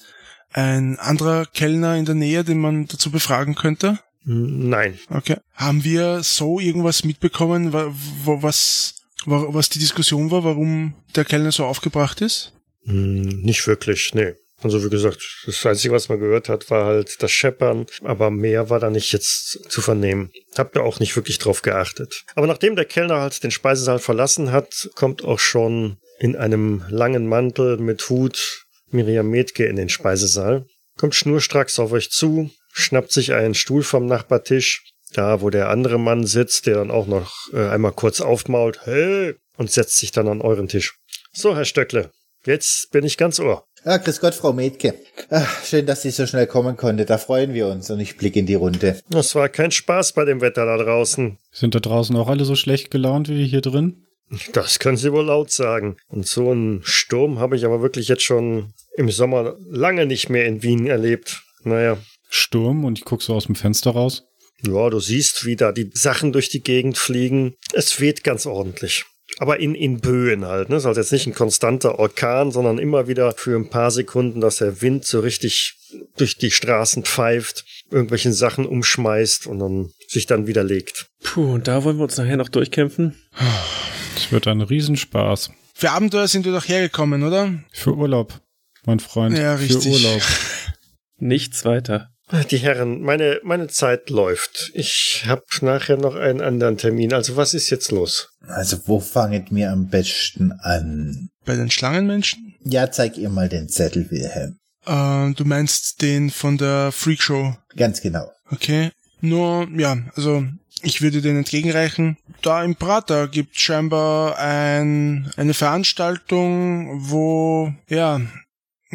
ein anderer Kellner in der Nähe, den man dazu befragen könnte? Nein. Okay. Haben wir so irgendwas mitbekommen, was, wa- was die Diskussion war, warum der Kellner so aufgebracht ist? Hm, Nicht wirklich, nee. Also wie gesagt, das Einzige, was man gehört hat, war halt das Scheppern, aber mehr war da nicht jetzt zu vernehmen. Hab ja auch nicht wirklich drauf geachtet. Aber nachdem der Kellner halt den Speisesaal verlassen hat, kommt auch schon in einem langen Mantel mit Hut Miriam Metke in den Speisesaal, kommt schnurstracks auf euch zu, schnappt sich einen Stuhl vom Nachbartisch, da wo der andere Mann sitzt, der dann auch noch äh, einmal kurz aufmault, hey, und setzt sich dann an euren Tisch. So, Herr Stöckle, jetzt bin ich ganz ohr. Ah, grüß Gott, Frau Metke. Ach, schön, dass sie so schnell kommen konnte. Da freuen wir uns und ich blicke in die Runde. Das war kein Spaß bei dem Wetter da draußen. Sind da draußen auch alle so schlecht gelaunt wie hier drin? Das können Sie wohl laut sagen. Und so einen Sturm habe ich aber wirklich jetzt schon im Sommer lange nicht mehr in Wien erlebt. Naja. Sturm und ich gucke so aus dem Fenster raus. Ja, du siehst, wie da die Sachen durch die Gegend fliegen. Es weht ganz ordentlich. Aber in, in Böen halt. Ne? Das ist halt jetzt nicht ein konstanter Orkan, sondern immer wieder für ein paar Sekunden, dass der Wind so richtig durch die Straßen pfeift, irgendwelche Sachen umschmeißt und dann sich dann wieder legt. Puh, und da wollen wir uns nachher noch durchkämpfen. Das wird ein Riesenspaß. Für Abenteuer sind wir doch hergekommen, oder? Für Urlaub, mein Freund. Ja, richtig. Für Urlaub. Nichts weiter. Die Herren, meine, meine Zeit läuft. Ich habe nachher noch einen anderen Termin. Also was ist jetzt los? Also wo fanget mir am besten an? Bei den Schlangenmenschen? Ja, zeig ihr mal den Zettel, Wilhelm. Äh, du meinst den von der Freakshow. Ganz genau. Okay. Nur, ja, also ich würde den entgegenreichen. Da im Prater gibt scheinbar ein, eine Veranstaltung, wo, ja,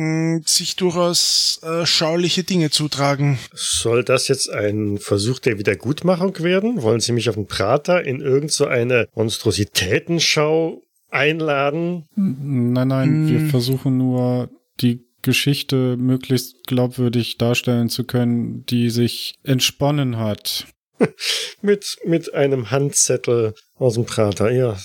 mh, sich durchaus äh, schauliche Dinge zutragen. Soll das jetzt ein Versuch der Wiedergutmachung werden? Wollen Sie mich auf den Prater in irgend so eine Monstrositätenschau einladen? Nein, nein, wir Hm. versuchen nur die Geschichte möglichst glaubwürdig darstellen zu können, die sich entsponnen hat. Mit, mit einem Handzettel aus dem Prater. Ja,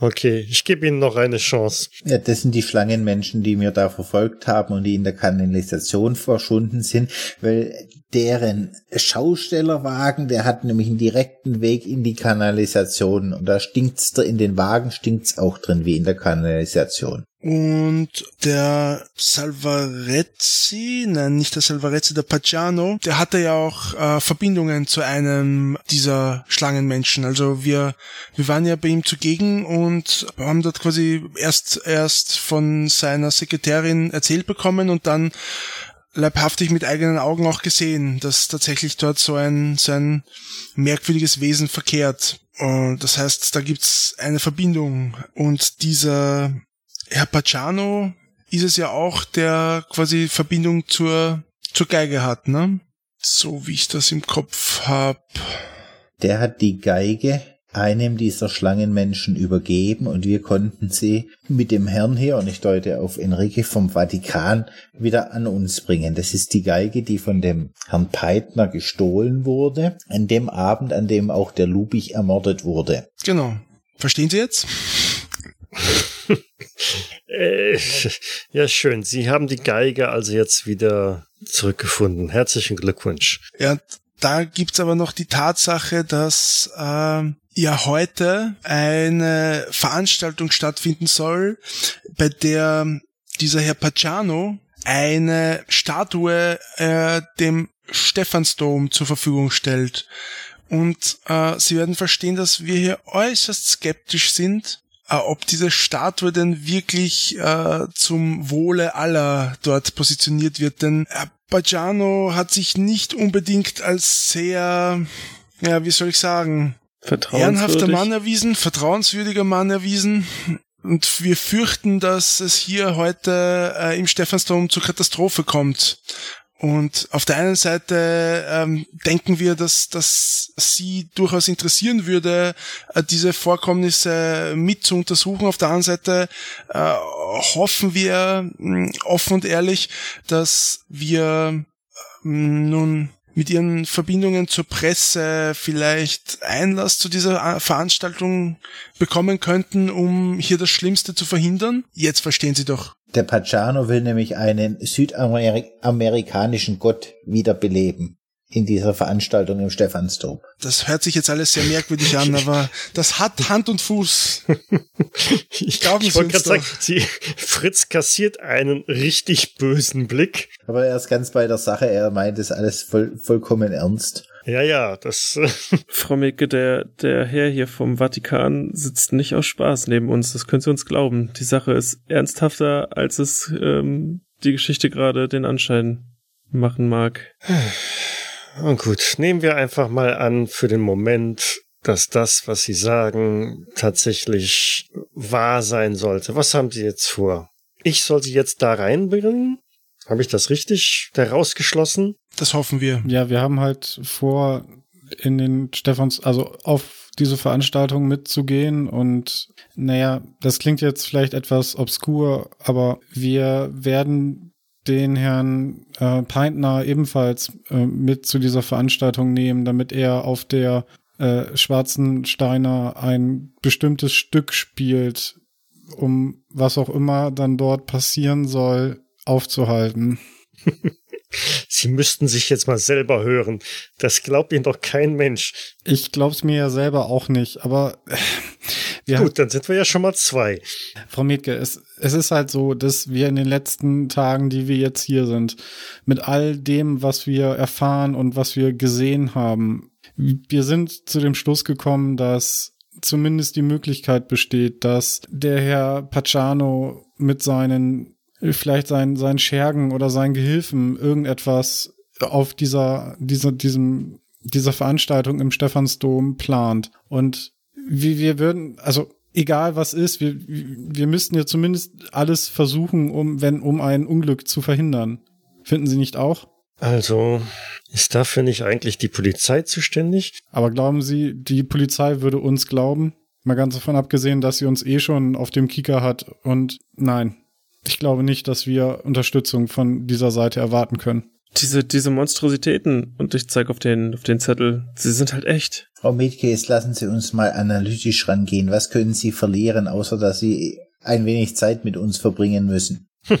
okay. Ich gebe Ihnen noch eine Chance. Ja, das sind die Schlangenmenschen, die mir da verfolgt haben und die in der Kanalisation verschwunden sind, weil deren Schaustellerwagen, der hat nämlich einen direkten Weg in die Kanalisation und da stinkt's da in den Wagen stinkt's auch drin wie in der Kanalisation. Und der Salvarezzi, nein, nicht der Salvarezzi, der Paggiano, der hatte ja auch äh, Verbindungen zu einem dieser Schlangenmenschen. Also wir, wir waren ja bei ihm zugegen und haben dort quasi erst, erst von seiner Sekretärin erzählt bekommen und dann leibhaftig mit eigenen Augen auch gesehen, dass tatsächlich dort so ein, so ein merkwürdiges Wesen verkehrt. Und das heißt, da gibt's eine Verbindung. Und dieser Herr Pacciano ist es ja auch, der quasi Verbindung zur, zur Geige hat, ne? So wie ich das im Kopf hab. Der hat die Geige einem dieser Schlangenmenschen übergeben und wir konnten sie mit dem Herrn hier, und ich deute auf Enrique vom Vatikan, wieder an uns bringen. Das ist die Geige, die von dem Herrn Peitner gestohlen wurde, an dem Abend, an dem auch der Lubich ermordet wurde. Genau. Verstehen Sie jetzt? Äh, ja, schön. Sie haben die Geige also jetzt wieder zurückgefunden. Herzlichen Glückwunsch. Ja, da gibt's aber noch die Tatsache, dass ähm, ja heute eine Veranstaltung stattfinden soll, bei der dieser Herr Pacciano eine Statue äh, dem Stephansdom zur Verfügung stellt. Und äh, Sie werden verstehen, dass wir hier äußerst skeptisch sind, äh, ob diese Statue denn wirklich äh, zum Wohle aller dort positioniert wird. Denn Pagano hat sich nicht unbedingt als sehr, ja, wie soll ich sagen, ehrenhafter. Mann erwiesen, vertrauenswürdiger Mann erwiesen. Und wir fürchten, dass es hier heute äh, im Stephansdom zur Katastrophe kommt. Und auf der einen Seite ähm, denken wir, dass, dass sie durchaus interessieren würde, äh, diese Vorkommnisse mit zu untersuchen. Auf der anderen Seite äh, hoffen wir mh, offen und ehrlich, dass wir ähm, nun mit ihren Verbindungen zur Presse vielleicht Einlass zu dieser äh, Veranstaltung bekommen könnten, um hier das Schlimmste zu verhindern. Jetzt verstehen Sie doch. Der Pacciano will nämlich einen südamerikanischen Gott wiederbeleben in dieser Veranstaltung im Stephansdom. Das hört sich jetzt alles sehr merkwürdig an, aber das hat Hand und Fuß. Ich, Glauben ich Sie wollte gerade sagen, sie, Fritz kassiert einen richtig bösen Blick. Aber er ist ganz bei der Sache, er meint es alles voll, vollkommen ernst. Ja, ja, das. Frau Milke, der, der Herr hier vom Vatikan sitzt nicht aus Spaß neben uns. Das können Sie uns glauben. Die Sache ist ernsthafter, als es ähm, die Geschichte gerade den Anschein machen mag. Und gut, nehmen wir einfach mal an für den Moment, dass das, was Sie sagen, tatsächlich wahr sein sollte. Was haben Sie jetzt vor? ich soll sie jetzt da reinbringen? Habe ich das richtig herausgeschlossen? Das hoffen wir. Ja, wir haben halt vor, in den Stephans, also auf diese Veranstaltung mitzugehen und naja, das klingt jetzt vielleicht etwas obskur, aber wir werden den Herrn äh, Peintner ebenfalls äh, mit zu dieser Veranstaltung nehmen, damit er auf der äh, Schwarzen Steiner ein bestimmtes Stück spielt, um was auch immer dann dort passieren soll, aufzuhalten. Sie müssten sich jetzt mal selber hören. Das glaubt Ihnen doch kein Mensch. Ich glaub's mir ja selber auch nicht, aber wir Gut, dann sind wir ja schon mal zwei. Frau Metke, es, es ist halt so, dass wir in den letzten Tagen, die wir jetzt hier sind, mit all dem, was wir erfahren und was wir gesehen haben, wir sind zu dem Schluss gekommen, dass zumindest die Möglichkeit besteht, dass der Herr Pacciano mit seinen vielleicht seinen, seinen Schergen oder seinen Gehilfen irgendetwas auf dieser, dieser, diesem, dieser Veranstaltung im Stephansdom plant. Und wie wir würden, also egal was ist, wir, wir müssten ja zumindest alles versuchen, um, wenn, um ein Unglück zu verhindern. Finden Sie nicht auch? Also, ist dafür nicht eigentlich die Polizei zuständig? Aber glauben Sie, die Polizei würde uns glauben? Mal ganz davon abgesehen, dass sie uns eh schon auf dem Kicker hat. Und nein, ich glaube nicht, dass wir Unterstützung von dieser Seite erwarten können. Diese, diese Monstrositäten, und ich zeige auf den, auf den Zettel, sie sind halt echt. Frau Metke, jetzt lassen Sie uns mal analytisch rangehen. Was können Sie verlieren, außer dass Sie ein wenig Zeit mit uns verbringen müssen?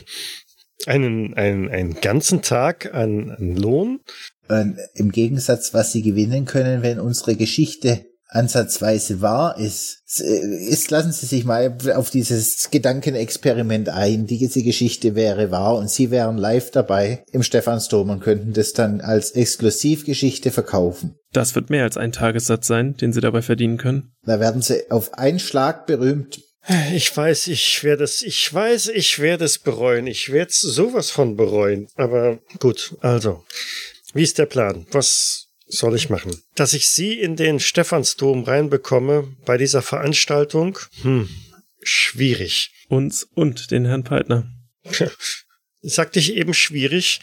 Einen, einen, einen ganzen Tag an, an Lohn? Und Im Gegensatz, was Sie gewinnen können, wenn unsere Geschichte ansatzweise wahr ist. Ist, lassen Sie sich mal auf dieses Gedankenexperiment ein. Diese Geschichte wäre wahr und Sie wären live dabei im Stephansdom und könnten das dann als Exklusivgeschichte verkaufen. Das wird mehr als ein Tagessatz sein, den Sie dabei verdienen können. Da werden Sie auf einen Schlag berühmt. Ich weiß, ich werde es, ich weiß, ich werde es bereuen. Ich werde es sowas von bereuen. Aber gut, also, wie ist der Plan? Was soll ich machen? Dass ich Sie in den Stephansdom reinbekomme bei dieser Veranstaltung? Hm, schwierig. Uns und den Herrn Peitner. Sagte ich eben schwierig?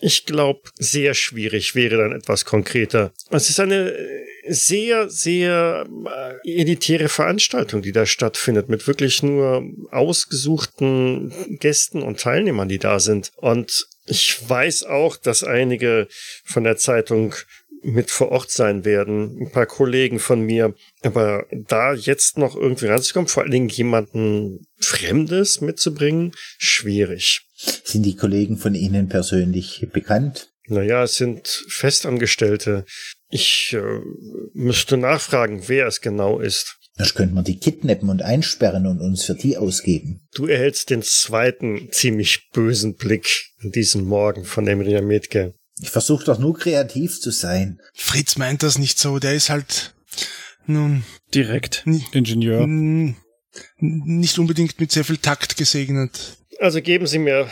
Ich glaube, sehr schwierig wäre dann etwas konkreter. Es ist eine sehr, sehr äh, elitäre Veranstaltung, die da stattfindet, mit wirklich nur ausgesuchten Gästen und Teilnehmern, die da sind. Und ich weiß auch, dass einige von der Zeitung mit vor Ort sein werden, ein paar Kollegen von mir. Aber da jetzt noch irgendwie ranzukommen, vor allen Dingen jemanden Fremdes mitzubringen, schwierig. Sind die Kollegen von Ihnen persönlich bekannt? Naja, es sind Festangestellte. Ich äh, müsste nachfragen, wer es genau ist. Das könnte man die kidnappen und einsperren und uns für die ausgeben. Du erhältst den zweiten ziemlich bösen Blick an diesem Morgen von Emria Metke. Ich versuche doch nur kreativ zu sein. Fritz meint das nicht so. Der ist halt nun direkt Ingenieur. Nicht unbedingt mit sehr viel Takt gesegnet. Also geben Sie mir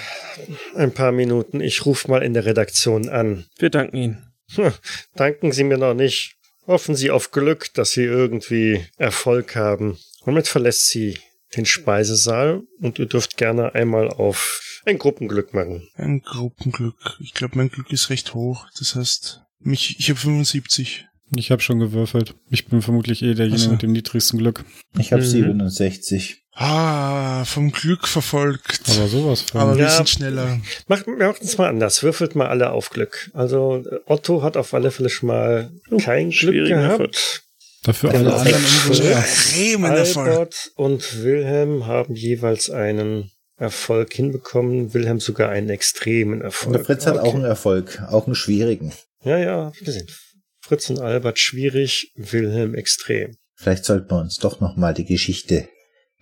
ein paar Minuten. Ich rufe mal in der Redaktion an. Wir danken Ihnen. Hm, danken Sie mir noch nicht. Hoffen Sie auf Glück, dass Sie irgendwie Erfolg haben. Damit verlässt sie den Speisesaal und ihr dürft gerne einmal auf ein Gruppenglück machen. Ein Gruppenglück. Ich glaube, mein Glück ist recht hoch. Das heißt, mich, ich habe 75. Ich habe schon gewürfelt. Ich bin vermutlich eh derjenige so. mit dem niedrigsten Glück. Ich habe mhm. 67. Ah, vom Glück verfolgt. Aber sowas von. Aber wir ja, sind schneller. Macht, macht uns mal anders. Würfelt mal alle auf Glück. Also Otto hat auf alle Fälle schon mal oh, kein Glück gehabt. Erfolg. Dafür alle anderen umso Albert und Wilhelm haben jeweils einen Erfolg hinbekommen. Wilhelm sogar einen extremen Erfolg. Und Fritz hat okay. auch einen Erfolg, auch einen schwierigen. Ja, ja, hab ich gesehen. Fritz und Albert schwierig, Wilhelm extrem. Vielleicht sollten wir uns doch noch mal die Geschichte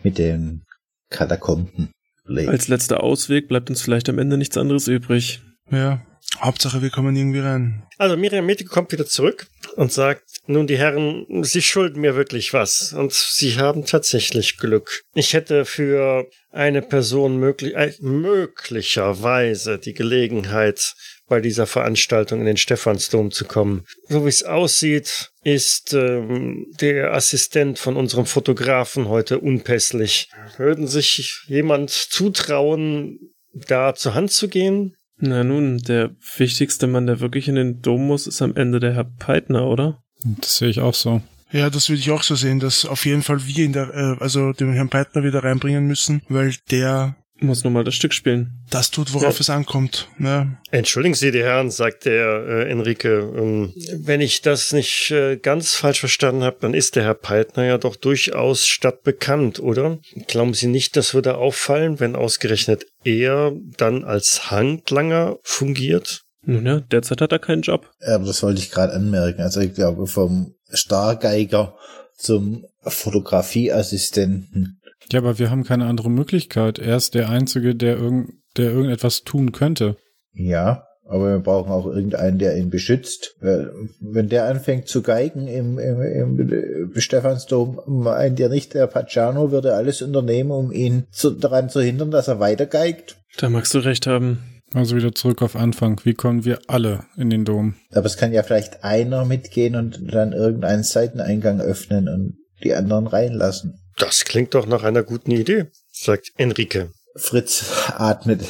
mit den Katakomben überlegen. Als letzter Ausweg bleibt uns vielleicht am Ende nichts anderes übrig. Ja. Hauptsache, wir kommen irgendwie rein. Also Miriam Metiko kommt wieder zurück und sagt, nun die Herren, Sie schulden mir wirklich was und Sie haben tatsächlich Glück. Ich hätte für eine Person möglich, äh, möglicherweise die Gelegenheit, bei dieser Veranstaltung in den Stephansdom zu kommen. So wie es aussieht, ist ähm, der Assistent von unserem Fotografen heute unpässlich. Würden sich jemand zutrauen, da zur Hand zu gehen? Na nun, der wichtigste Mann, der wirklich in den Dom muss, ist am Ende der Herr Peitner, oder? Das sehe ich auch so. Ja, das würde ich auch so sehen, dass auf jeden Fall wir in der, äh, also den Herrn Peitner wieder reinbringen müssen, weil der Muss nur mal das Stück spielen. das tut, worauf Ja. es ankommt. Ne? Entschuldigen Sie, die Herren, sagt der äh, Enrique. Ähm, wenn ich das nicht äh, ganz falsch verstanden habe, dann ist der Herr Peitner ja doch durchaus stadtbekannt, oder? Glauben Sie nicht, das würde auffallen, wenn ausgerechnet er dann als Handlanger fungiert? Nun ja, derzeit hat er keinen Job. Aber das wollte ich gerade anmerken. Also ich glaube, vom Stargeiger zum Fotografieassistenten. Ja, aber wir haben keine andere Möglichkeit. Er ist der Einzige, der, irgend, der irgendetwas tun könnte. Ja, aber wir brauchen auch irgendeinen, der ihn beschützt. Wenn der anfängt zu geigen im, im, im Stephansdom, meint ihr nicht, der Pacciano würde alles unternehmen, um ihn zu, daran zu hindern, dass er weiter geigt? Da magst du recht haben. Also wieder zurück auf Anfang. Wie kommen wir alle in den Dom? Aber es kann ja vielleicht einer mitgehen und dann irgendeinen Seiteneingang öffnen und die anderen reinlassen. Das klingt doch nach einer guten Idee, sagt Enrique. Fritz atmet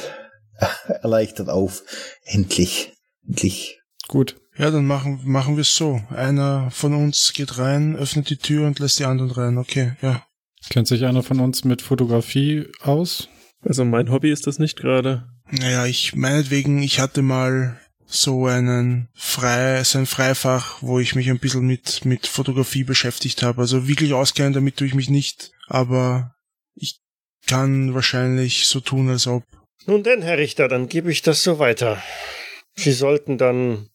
erleichtert auf. Endlich. Endlich. Gut. Ja, dann machen, machen wir es so. Einer von uns geht rein, öffnet die Tür und lässt die anderen rein. Okay, ja. Kennt sich einer von uns mit Fotografie aus? Also mein Hobby ist das nicht gerade. Naja, ich meinetwegen, ich hatte mal so einen frei, so ein Freifach, wo ich mich ein bisschen mit, mit Fotografie beschäftigt habe. Also wirklich auskennen damit tue ich mich nicht, aber ich kann wahrscheinlich so tun, als ob. Nun denn, Herr Richter, dann gebe ich das so weiter. Sie sollten dann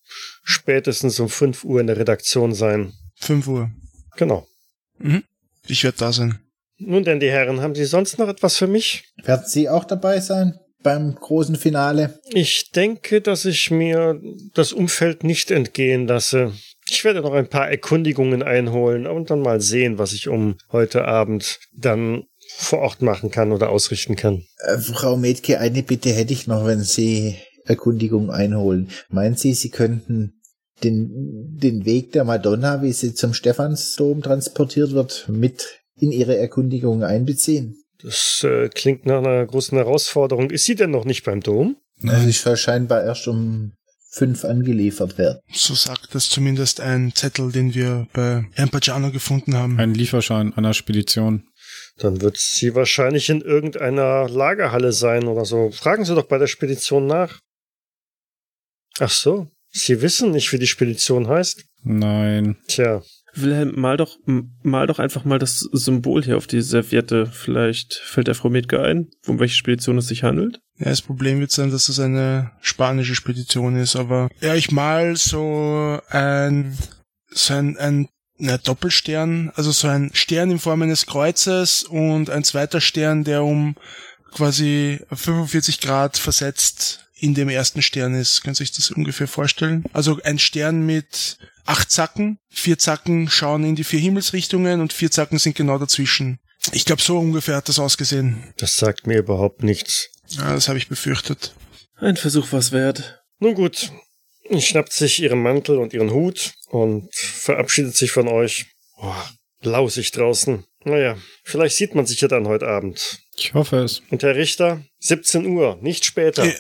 spätestens um 5 Uhr in der Redaktion sein. 5 Uhr. Genau. Ich werde da sein. Nun denn, die Herren, haben Sie sonst noch etwas für mich? Werden Sie auch dabei sein beim großen Finale? Ich denke, dass ich mir das Umfeld nicht entgehen lasse. Ich werde noch ein paar Erkundigungen einholen und dann mal sehen, was ich um heute Abend dann vor Ort machen kann oder ausrichten kann. Äh, Frau Metke, eine Bitte hätte ich noch, wenn Sie Erkundigung einholen. Meinen Sie, Sie könnten den, den Weg der Madonna, wie sie zum Stephansdom transportiert wird, mit in Ihre Erkundigung einbeziehen? Das äh, klingt nach einer großen Herausforderung. Ist sie denn noch nicht beim Dom? Also ich soll scheinbar erst um fünf angeliefert werden. So sagt das zumindest ein Zettel, den wir bei Herrn Pagano gefunden haben. Ein Lieferschein einer Spedition. Dann wird sie wahrscheinlich in irgendeiner Lagerhalle sein oder so. Fragen Sie doch bei der Spedition nach. Ach so, Sie wissen nicht, wie die Spedition heißt? Nein. Tja, Wilhelm, mal doch, mal doch einfach mal das Symbol hier auf die Serviette. Vielleicht fällt der Frau Metke ein, um welche Spedition es sich handelt. Ja, das Problem wird sein, dass es eine spanische Spedition ist, aber ja, ich mal so ein, so ein, ein na, Doppelstern, also so ein Stern in Form eines Kreuzes und ein zweiter Stern, der um quasi 45 Grad versetzt in dem ersten Stern ist. Können Sie sich das ungefähr vorstellen? Also ein Stern mit acht Zacken, vier Zacken schauen in die vier Himmelsrichtungen und vier Zacken sind genau dazwischen. Ich glaube, so ungefähr hat das ausgesehen. das sagt mir überhaupt nichts. Ja, das habe ich befürchtet. Ein Versuch was wert. Nun gut, schnappt sich ihren Mantel und ihren Hut und verabschiedet sich von euch. Boah, lausig draußen. Naja, vielleicht sieht man sich ja dann heute Abend. Ich hoffe es. Und Herr Richter, 17 Uhr, nicht später. Ja.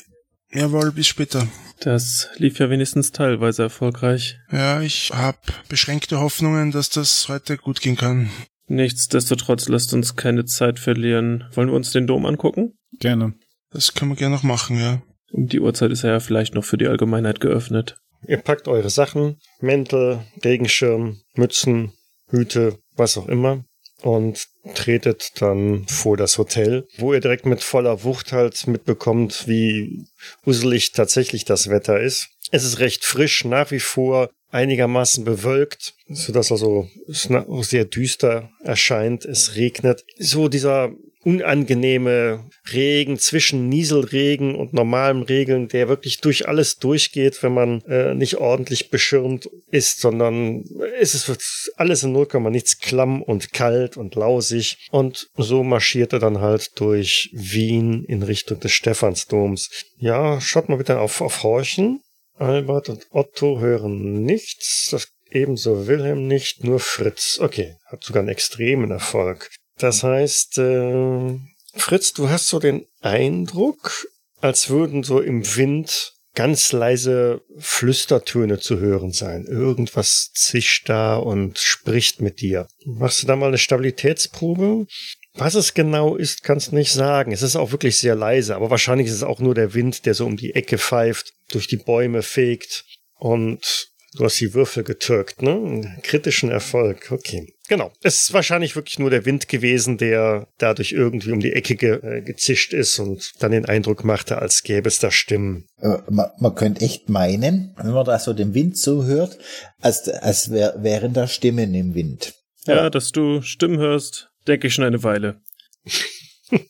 Jawohl, bis später. Das lief ja wenigstens teilweise erfolgreich. Ja, ich habe beschränkte Hoffnungen, dass das heute gut gehen kann. Nichtsdestotrotz lasst uns keine Zeit verlieren. Wollen wir uns den Dom angucken? Gerne. Das können wir gerne noch machen, ja. Um die Uhrzeit ist er ja vielleicht noch für die Allgemeinheit geöffnet. Ihr packt eure Sachen, Mäntel, Regenschirm, Mützen, Hüte, was auch immer und tretet dann vor das Hotel, wo ihr direkt mit voller Wucht halt mitbekommt, wie uselig tatsächlich das Wetter ist. Es ist recht frisch, nach wie vor einigermaßen bewölkt, sodass also es sehr düster erscheint. Es regnet. So dieser unangenehme Regen zwischen Nieselregen und normalem Regeln, der wirklich durch alles durchgeht, wenn man äh, nicht ordentlich beschirmt ist, sondern es ist alles in 0, nichts klamm und kalt und lausig. Und so marschiert er dann halt durch Wien in Richtung des Stephansdoms. Ja, schaut mal bitte auf, auf Horchen. Albert und Otto hören nichts. Das ebenso Wilhelm nicht, nur Fritz. Okay, hat sogar einen extremen Erfolg. Das heißt, äh, Fritz, du hast so den Eindruck, als würden so im Wind ganz leise Flüstertöne zu hören sein. Irgendwas zischt da und spricht mit dir. Machst du da mal eine Stabilitätsprobe? Was es genau ist, kannst du nicht sagen. Es ist auch wirklich sehr leise, aber wahrscheinlich ist es auch nur der Wind, der so um die Ecke pfeift, durch die Bäume fegt und Du hast die Würfel getürkt, ne? Kritischen Erfolg. Okay. Genau. Es ist wahrscheinlich wirklich nur der Wind gewesen, der dadurch irgendwie um die Ecke ge äh, gezischt ist und dann den Eindruck machte, als gäbe es da Stimmen. Äh, man, man könnte echt meinen, wenn man da so den Wind zuhört, als, als wär, wären da Stimmen im Wind. Ja, ja, dass du Stimmen hörst, denke ich schon eine Weile.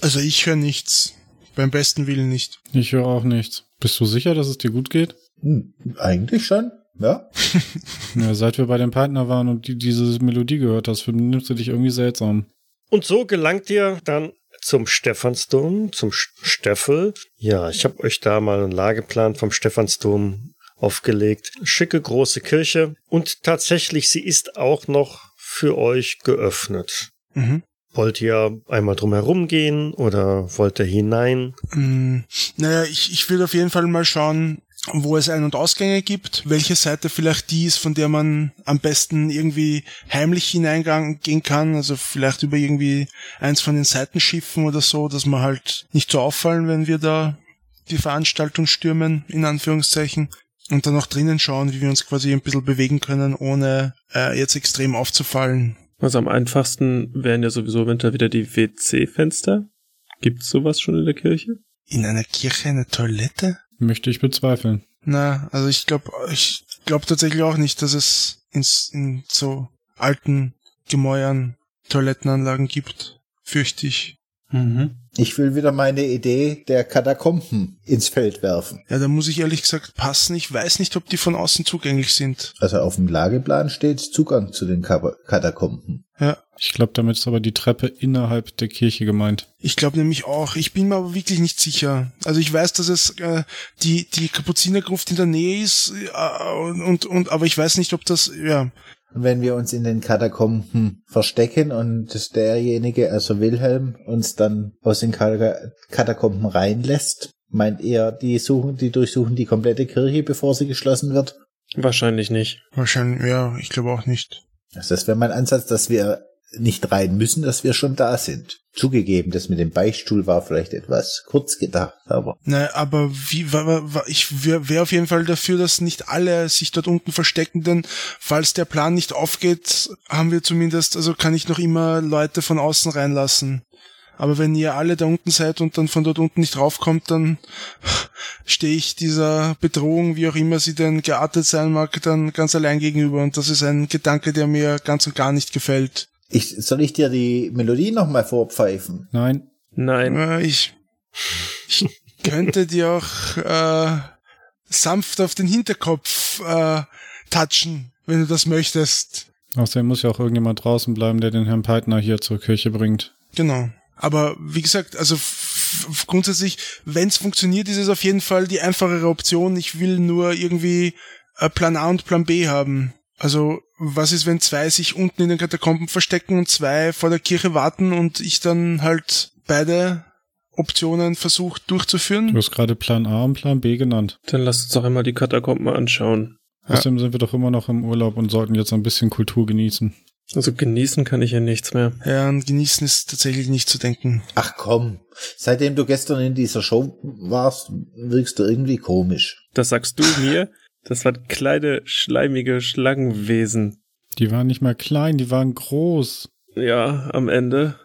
also ich höre nichts. Beim besten Willen nicht. Ich höre auch nichts. Bist du sicher, dass es dir gut geht? Hm, eigentlich schon, ja. ja. Seit wir bei dem Partner waren und die, diese Melodie gehört hast, nimmst du dich irgendwie seltsam. Und so gelangt ihr dann zum Stephansdom, zum Steffel. Ja, ich habe euch da mal einen Lageplan vom Stephansdom aufgelegt. Schicke große Kirche und tatsächlich, sie ist auch noch für euch geöffnet. Mhm. Wollt ihr einmal drum gehen oder wollt ihr hinein? Mm, naja, ich, ich würde auf jeden Fall mal schauen, wo es Ein- und Ausgänge gibt, welche Seite vielleicht die ist, von der man am besten irgendwie heimlich hineingehen kann, also vielleicht über irgendwie eins von den Seitenschiffen oder so, dass man halt nicht so auffallen, wenn wir da die Veranstaltung stürmen, in Anführungszeichen. Und dann auch drinnen schauen, wie wir uns quasi ein bisschen bewegen können, ohne äh, jetzt extrem aufzufallen. Also am einfachsten wären ja sowieso eventuell wieder die WC-Fenster. Gibt's sowas schon in der Kirche? In einer Kirche eine Toilette? Möchte ich bezweifeln. Na, also ich glaube, ich glaube tatsächlich auch nicht, dass es ins, in so alten Gemäuern Toilettenanlagen gibt. Fürchte ich. Mhm. Ich will wieder meine Idee der Katakomben ins Feld werfen. Ja, da muss ich ehrlich gesagt passen. Ich weiß nicht, ob die von außen zugänglich sind. Also auf dem Lageplan steht Zugang zu den Katakomben. Ja. Ich glaube, damit ist aber die Treppe innerhalb der Kirche gemeint. Ich glaube nämlich auch. Ich bin mir aber wirklich nicht sicher. Also ich weiß, dass es äh, die die Kapuzinergruft in der Nähe ist äh, und und aber ich weiß nicht, ob das ja wenn wir uns in den Katakomben verstecken und derjenige, also Wilhelm, uns dann aus den Katakomben reinlässt, meint er, die suchen, die durchsuchen die komplette Kirche, bevor sie geschlossen wird? Wahrscheinlich nicht. Wahrscheinlich, ja, ich glaube auch nicht. Also das wäre mein Ansatz, dass wir nicht rein müssen, dass wir schon da sind. Zugegeben, das mit dem Beichtstuhl war vielleicht etwas kurz gedacht, aber. Na, aber wie, war, war, ich wäre wär auf jeden Fall dafür, dass nicht alle sich dort unten verstecken, denn falls der Plan nicht aufgeht, haben wir zumindest, also kann ich noch immer Leute von außen reinlassen. Aber wenn ihr alle da unten seid und dann von dort unten nicht raufkommt, dann stehe ich dieser Bedrohung, wie auch immer sie denn geartet sein mag, dann ganz allein gegenüber. Und das ist ein Gedanke, der mir ganz und gar nicht gefällt. Ich, soll ich dir die Melodie nochmal vorpfeifen? Nein. Nein. Äh, ich, ich könnte dir auch äh, sanft auf den Hinterkopf äh, touchen, wenn du das möchtest. Außerdem muss ja auch irgendjemand draußen bleiben, der den Herrn Peitner hier zur Kirche bringt. Genau. Aber wie gesagt, also grundsätzlich, wenn es funktioniert, ist es auf jeden Fall die einfachere Option. Ich will nur irgendwie äh, Plan A und Plan B haben. Also, was ist, wenn zwei sich unten in den Katakomben verstecken und zwei vor der Kirche warten und ich dann halt beide Optionen versucht durchzuführen? Du hast gerade Plan A und Plan B genannt. Dann lass uns doch einmal die Katakomben anschauen. Außerdem ja. sind wir doch immer noch im Urlaub und sollten jetzt ein bisschen Kultur genießen. Also genießen kann ich ja nichts mehr. Ja, und genießen ist tatsächlich nicht zu denken. Ach komm, seitdem du gestern in dieser Show warst, wirkst du irgendwie komisch. Das sagst du mir? Das waren kleine, schleimige Schlangenwesen. Die waren nicht mal klein, die waren groß. Ja, am Ende.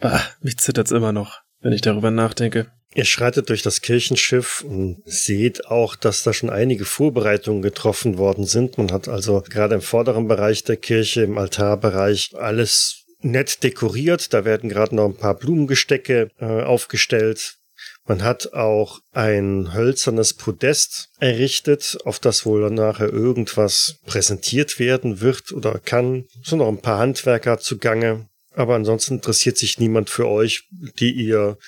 Ah, mich zittert's immer noch, wenn ich darüber nachdenke. Ihr schreitet durch das Kirchenschiff und seht auch, dass da schon einige Vorbereitungen getroffen worden sind. Man hat also gerade im vorderen Bereich der Kirche, im Altarbereich, alles nett dekoriert. Da werden gerade noch ein paar Blumengestecke äh, aufgestellt. Man hat auch ein hölzernes Podest errichtet, auf das wohl nachher irgendwas präsentiert werden wird oder kann. Es sind noch ein paar Handwerker zugange. Aber ansonsten interessiert sich niemand für euch, die ihr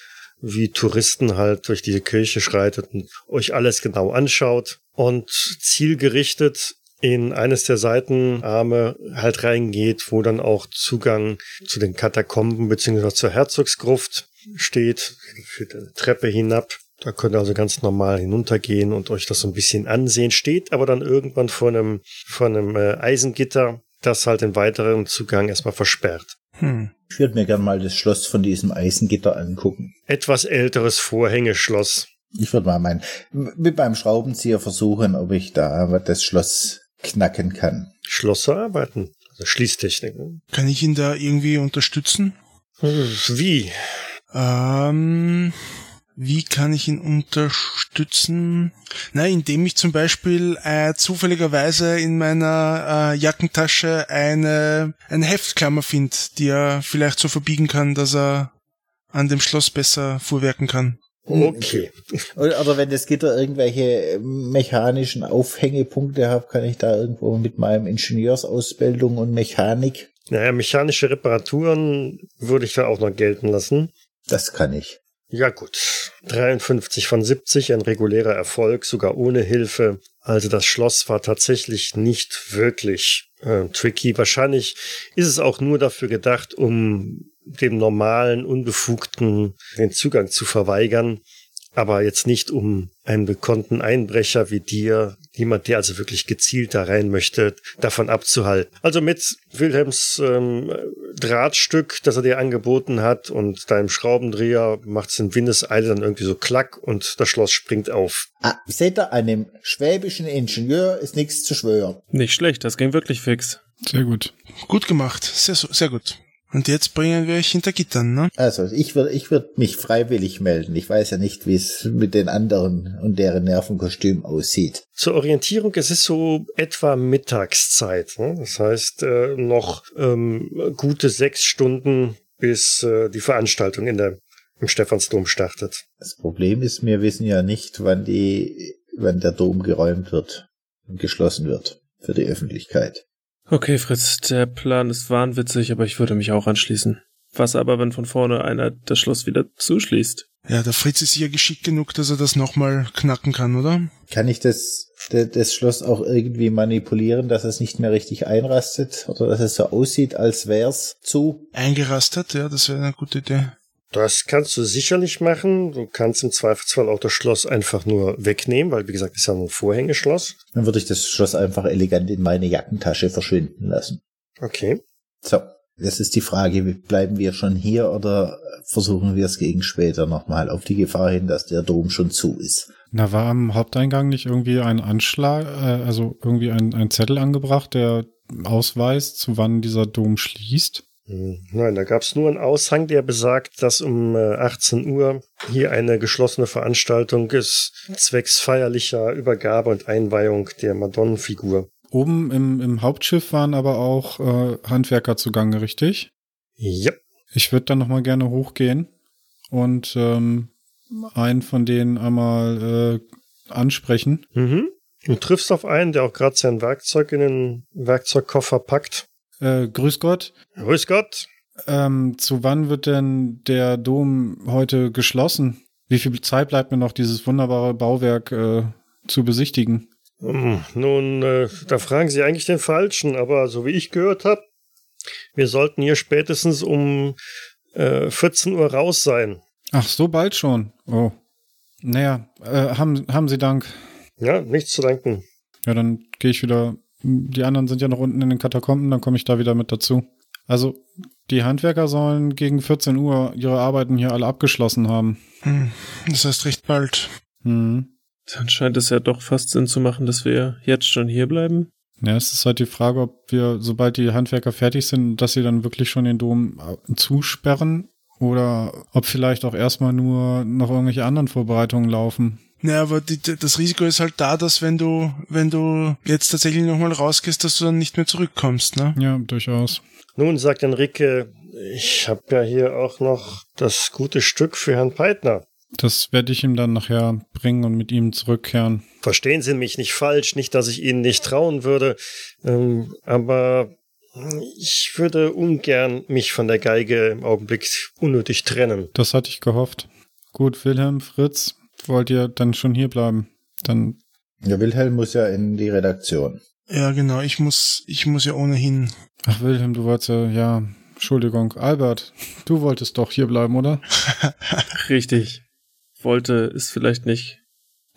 wie Touristen halt durch diese Kirche schreitet und euch alles genau anschaut und zielgerichtet in eines der Seitenarme halt reingeht, wo dann auch Zugang zu den Katakomben beziehungsweise zur Herzogsgruft steht, führt eine Treppe hinab. Da könnt ihr also ganz normal hinuntergehen und euch das so ein bisschen ansehen. Steht aber dann irgendwann vor einem, vor einem äh, Eisengitter, das halt den weiteren Zugang erstmal versperrt. Hm. Ich würde mir gerne mal das Schloss von diesem Eisengitter angucken. Etwas älteres Vorhängeschloss. Ich würde mal mein, mit beim Schraubenzieher versuchen, ob ich da das Schloss knacken kann. Schlosser arbeiten, also Schließtechnik. Ne? Kann ich ihn da irgendwie unterstützen? Wie? Ähm, wie kann ich ihn unterstützen? Na, indem ich zum Beispiel äh, zufälligerweise in meiner äh, Jackentasche eine, eine Heftklammer finde, die er vielleicht so verbiegen kann, dass er an dem Schloss besser fuhrwerken kann. Okay. Oder, oder wenn das Gitter irgendwelche mechanischen Aufhängepunkte hat, kann ich da irgendwo mit meinem Ingenieursausbildung und Mechanik. Naja, mechanische Reparaturen würde ich da auch noch gelten lassen. Das kann ich. Ja gut, 53 von 70, ein regulärer Erfolg, sogar ohne Hilfe. Also das Schloss war tatsächlich nicht wirklich äh, tricky. Wahrscheinlich ist es auch nur dafür gedacht, um dem normalen Unbefugten den Zugang zu verweigern, aber jetzt nicht um einen bekannten Einbrecher wie dir, jemand, der also wirklich gezielt da rein möchte, davon abzuhalten. Also mit Wilhelms ähm, Drahtstück, das er dir angeboten hat und deinem Schraubendreher macht es in Windeseile dann irgendwie so klack und das Schloss springt auf. Ah, seht ihr, einem schwäbischen Ingenieur ist nichts zu schwören. Nicht schlecht, das ging wirklich fix. Sehr gut. Gut gemacht, sehr, sehr gut. Und jetzt bringen wir euch hinter Gittern, ne? Also ich würde ich würd mich freiwillig melden. Ich weiß ja nicht, wie es mit den anderen und deren Nervenkostüm aussieht. Zur Orientierung, es ist so etwa Mittagszeit. Ne? Das heißt, äh, noch ähm, gute sechs Stunden, bis äh, die Veranstaltung in der, im Stephansdom startet. Das Problem ist, wir wissen ja nicht, wann die, wann der Dom geräumt wird und geschlossen wird für die Öffentlichkeit. Okay, Fritz, der Plan ist wahnwitzig, aber ich würde mich auch anschließen. Was aber, wenn von vorne einer das Schloss wieder zuschließt? Ja, der Fritz ist hier geschickt genug, dass er das nochmal knacken kann, oder? Kann ich das, das Schloss auch irgendwie manipulieren, dass es nicht mehr richtig einrastet? Oder dass es so aussieht, als wär's zu? Eingerastet, ja, das wäre eine gute Idee. Das kannst du sicherlich machen. Du kannst im Zweifelsfall auch das Schloss einfach nur wegnehmen, weil wie gesagt, ist ja ein Vorhängeschloss. Dann würde ich das Schloss einfach elegant in meine Jackentasche verschwinden lassen. Okay. So, jetzt ist die Frage, bleiben wir schon hier oder versuchen wir es gegen später nochmal auf die Gefahr hin, dass der Dom schon zu ist? Na, war am Haupteingang nicht irgendwie ein Anschlag, äh, also irgendwie ein, ein Zettel angebracht, der ausweist, zu wann dieser Dom schließt? Hm, nein, da gab es nur einen Aushang, der besagt, dass um 18 äh, Uhr hier eine geschlossene Veranstaltung ist, zwecks feierlicher Übergabe und Einweihung der Madonnenfigur. Oben im, im Hauptschiff waren aber auch äh, Handwerker zugange, richtig? Ja. Ich würde dann nochmal gerne hochgehen und ähm, einen von denen einmal äh, ansprechen. Mhm. Du triffst auf einen, der auch gerade sein Werkzeug in den Werkzeugkoffer packt. Äh, grüß Gott. Grüß Gott. Ähm, zu wann wird denn der Dom heute geschlossen? Wie viel Zeit bleibt mir noch, dieses wunderbare Bauwerk äh, zu besichtigen? Hm, nun, äh, da fragen Sie eigentlich den Falschen, aber so wie ich gehört habe, wir sollten hier spätestens um äh, 14 Uhr raus sein. Ach, so bald schon. Oh. Naja, äh, haben, haben Sie Dank. Ja, nichts zu danken. Ja, dann gehe ich wieder die anderen sind ja noch unten in den Katakomben, dann komme ich da wieder mit dazu. Also, die Handwerker sollen gegen 14 Uhr ihre Arbeiten hier alle abgeschlossen haben. Hm, das heißt recht bald. Hm. Dann scheint es ja doch fast Sinn zu machen, dass wir jetzt schon hier bleiben. Ja, es ist halt die Frage, ob wir, sobald die Handwerker fertig sind, dass sie dann wirklich schon den Dom zusperren oder ob vielleicht auch erstmal nur noch irgendwelche anderen Vorbereitungen laufen. Naja, aber die, das Risiko ist halt da, dass wenn du, wenn du jetzt tatsächlich nochmal rausgehst, dass du dann nicht mehr zurückkommst, ne? Ja, durchaus. Nun, sagt Enrique, ich habe ja hier auch noch das gute Stück für Herrn Peitner. Das werde ich ihm dann nachher bringen und mit ihm zurückkehren. Verstehen Sie mich nicht falsch, nicht, dass ich Ihnen nicht trauen würde, ähm, aber ich würde ungern mich von der Geige im Augenblick unnötig trennen. Das hatte ich gehofft. Gut, Wilhelm, Fritz, wollt ihr dann schon hier bleiben? Dann. Ja, Wilhelm muss ja in die Redaktion. Ja, genau, ich muss, ich muss ja ohnehin. Ach, Wilhelm, du wolltest ja, ja, Entschuldigung, Albert, du wolltest doch hier bleiben, oder? Richtig. Wollte ist vielleicht nicht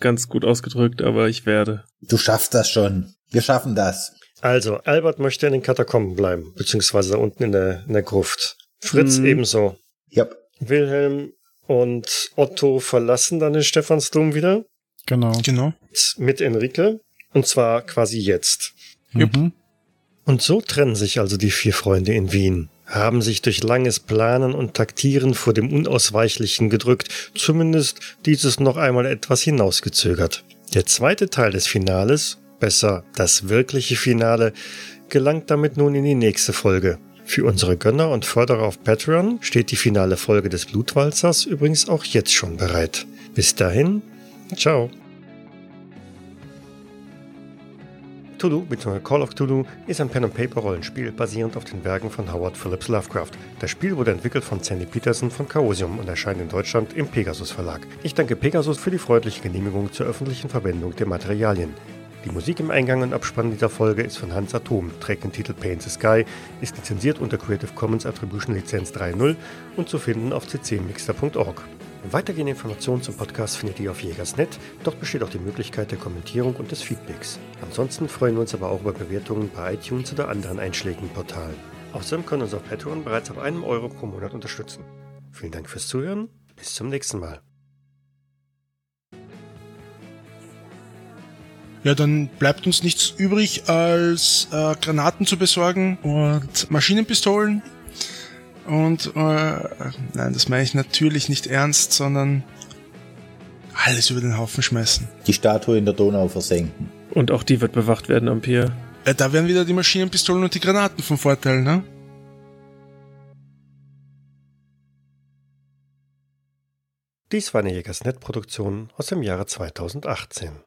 ganz gut ausgedrückt, aber ich werde. Du schaffst das schon. Wir schaffen das. Also, Albert möchte in den Katakomben bleiben, beziehungsweise da unten in der, in der Gruft. Fritz Mhm. ebenso. Ja. Wilhelm und Otto verlassen dann den Stephansdom wieder Genau. Genau. mit Enrique. Und zwar quasi jetzt. Jupp. Mhm. Und so trennen sich also die vier Freunde in Wien, haben sich durch langes Planen und Taktieren vor dem Unausweichlichen gedrückt, zumindest dieses noch einmal etwas hinausgezögert. Der zweite Teil des Finales, besser das wirkliche Finale, gelangt damit nun in die nächste Folge. Für unsere Gönner und Förderer auf Patreon steht die finale Folge des Blutwalzers übrigens auch jetzt schon bereit. Bis dahin, ciao. Cthulhu bzw. Call of Cthulhu ist ein Pen-and-Paper-Rollenspiel basierend auf den Werken von Howard Phillips Lovecraft. Das Spiel wurde entwickelt von Sandy Peterson von Chaosium und erscheint in Deutschland im Pegasus Verlag. Ich danke Pegasus für die freundliche Genehmigung zur öffentlichen Verwendung der Materialien. Die Musik im Eingang und Abspann dieser Folge ist von Hans Atom, trägt den Titel Paint the Sky, ist lizenziert unter Creative Commons Attribution Lizenz 3.0 und zu finden auf ccmixter.org. Weitergehende Informationen zum Podcast findet ihr auf Jägersnet. Dort besteht auch die Möglichkeit der Kommentierung und des Feedbacks. Ansonsten freuen wir uns aber auch über Bewertungen bei iTunes oder anderen einschlägigen Portalen. Außerdem können uns auf Patreon bereits ab einem Euro pro Monat unterstützen. Vielen Dank fürs Zuhören. Bis zum nächsten Mal. Ja, dann bleibt uns nichts übrig, als äh, Granaten zu besorgen und Maschinenpistolen. Und äh, nein, das meine ich natürlich nicht ernst, sondern alles über den Haufen schmeißen. Die Statue in der Donau versenken. Und auch die wird bewacht werden am Pier. Ja, da wären wieder die Maschinenpistolen und die Granaten vom Vorteil, ne? Dies war eine Jägersnet-Produktion aus dem Jahre 2018.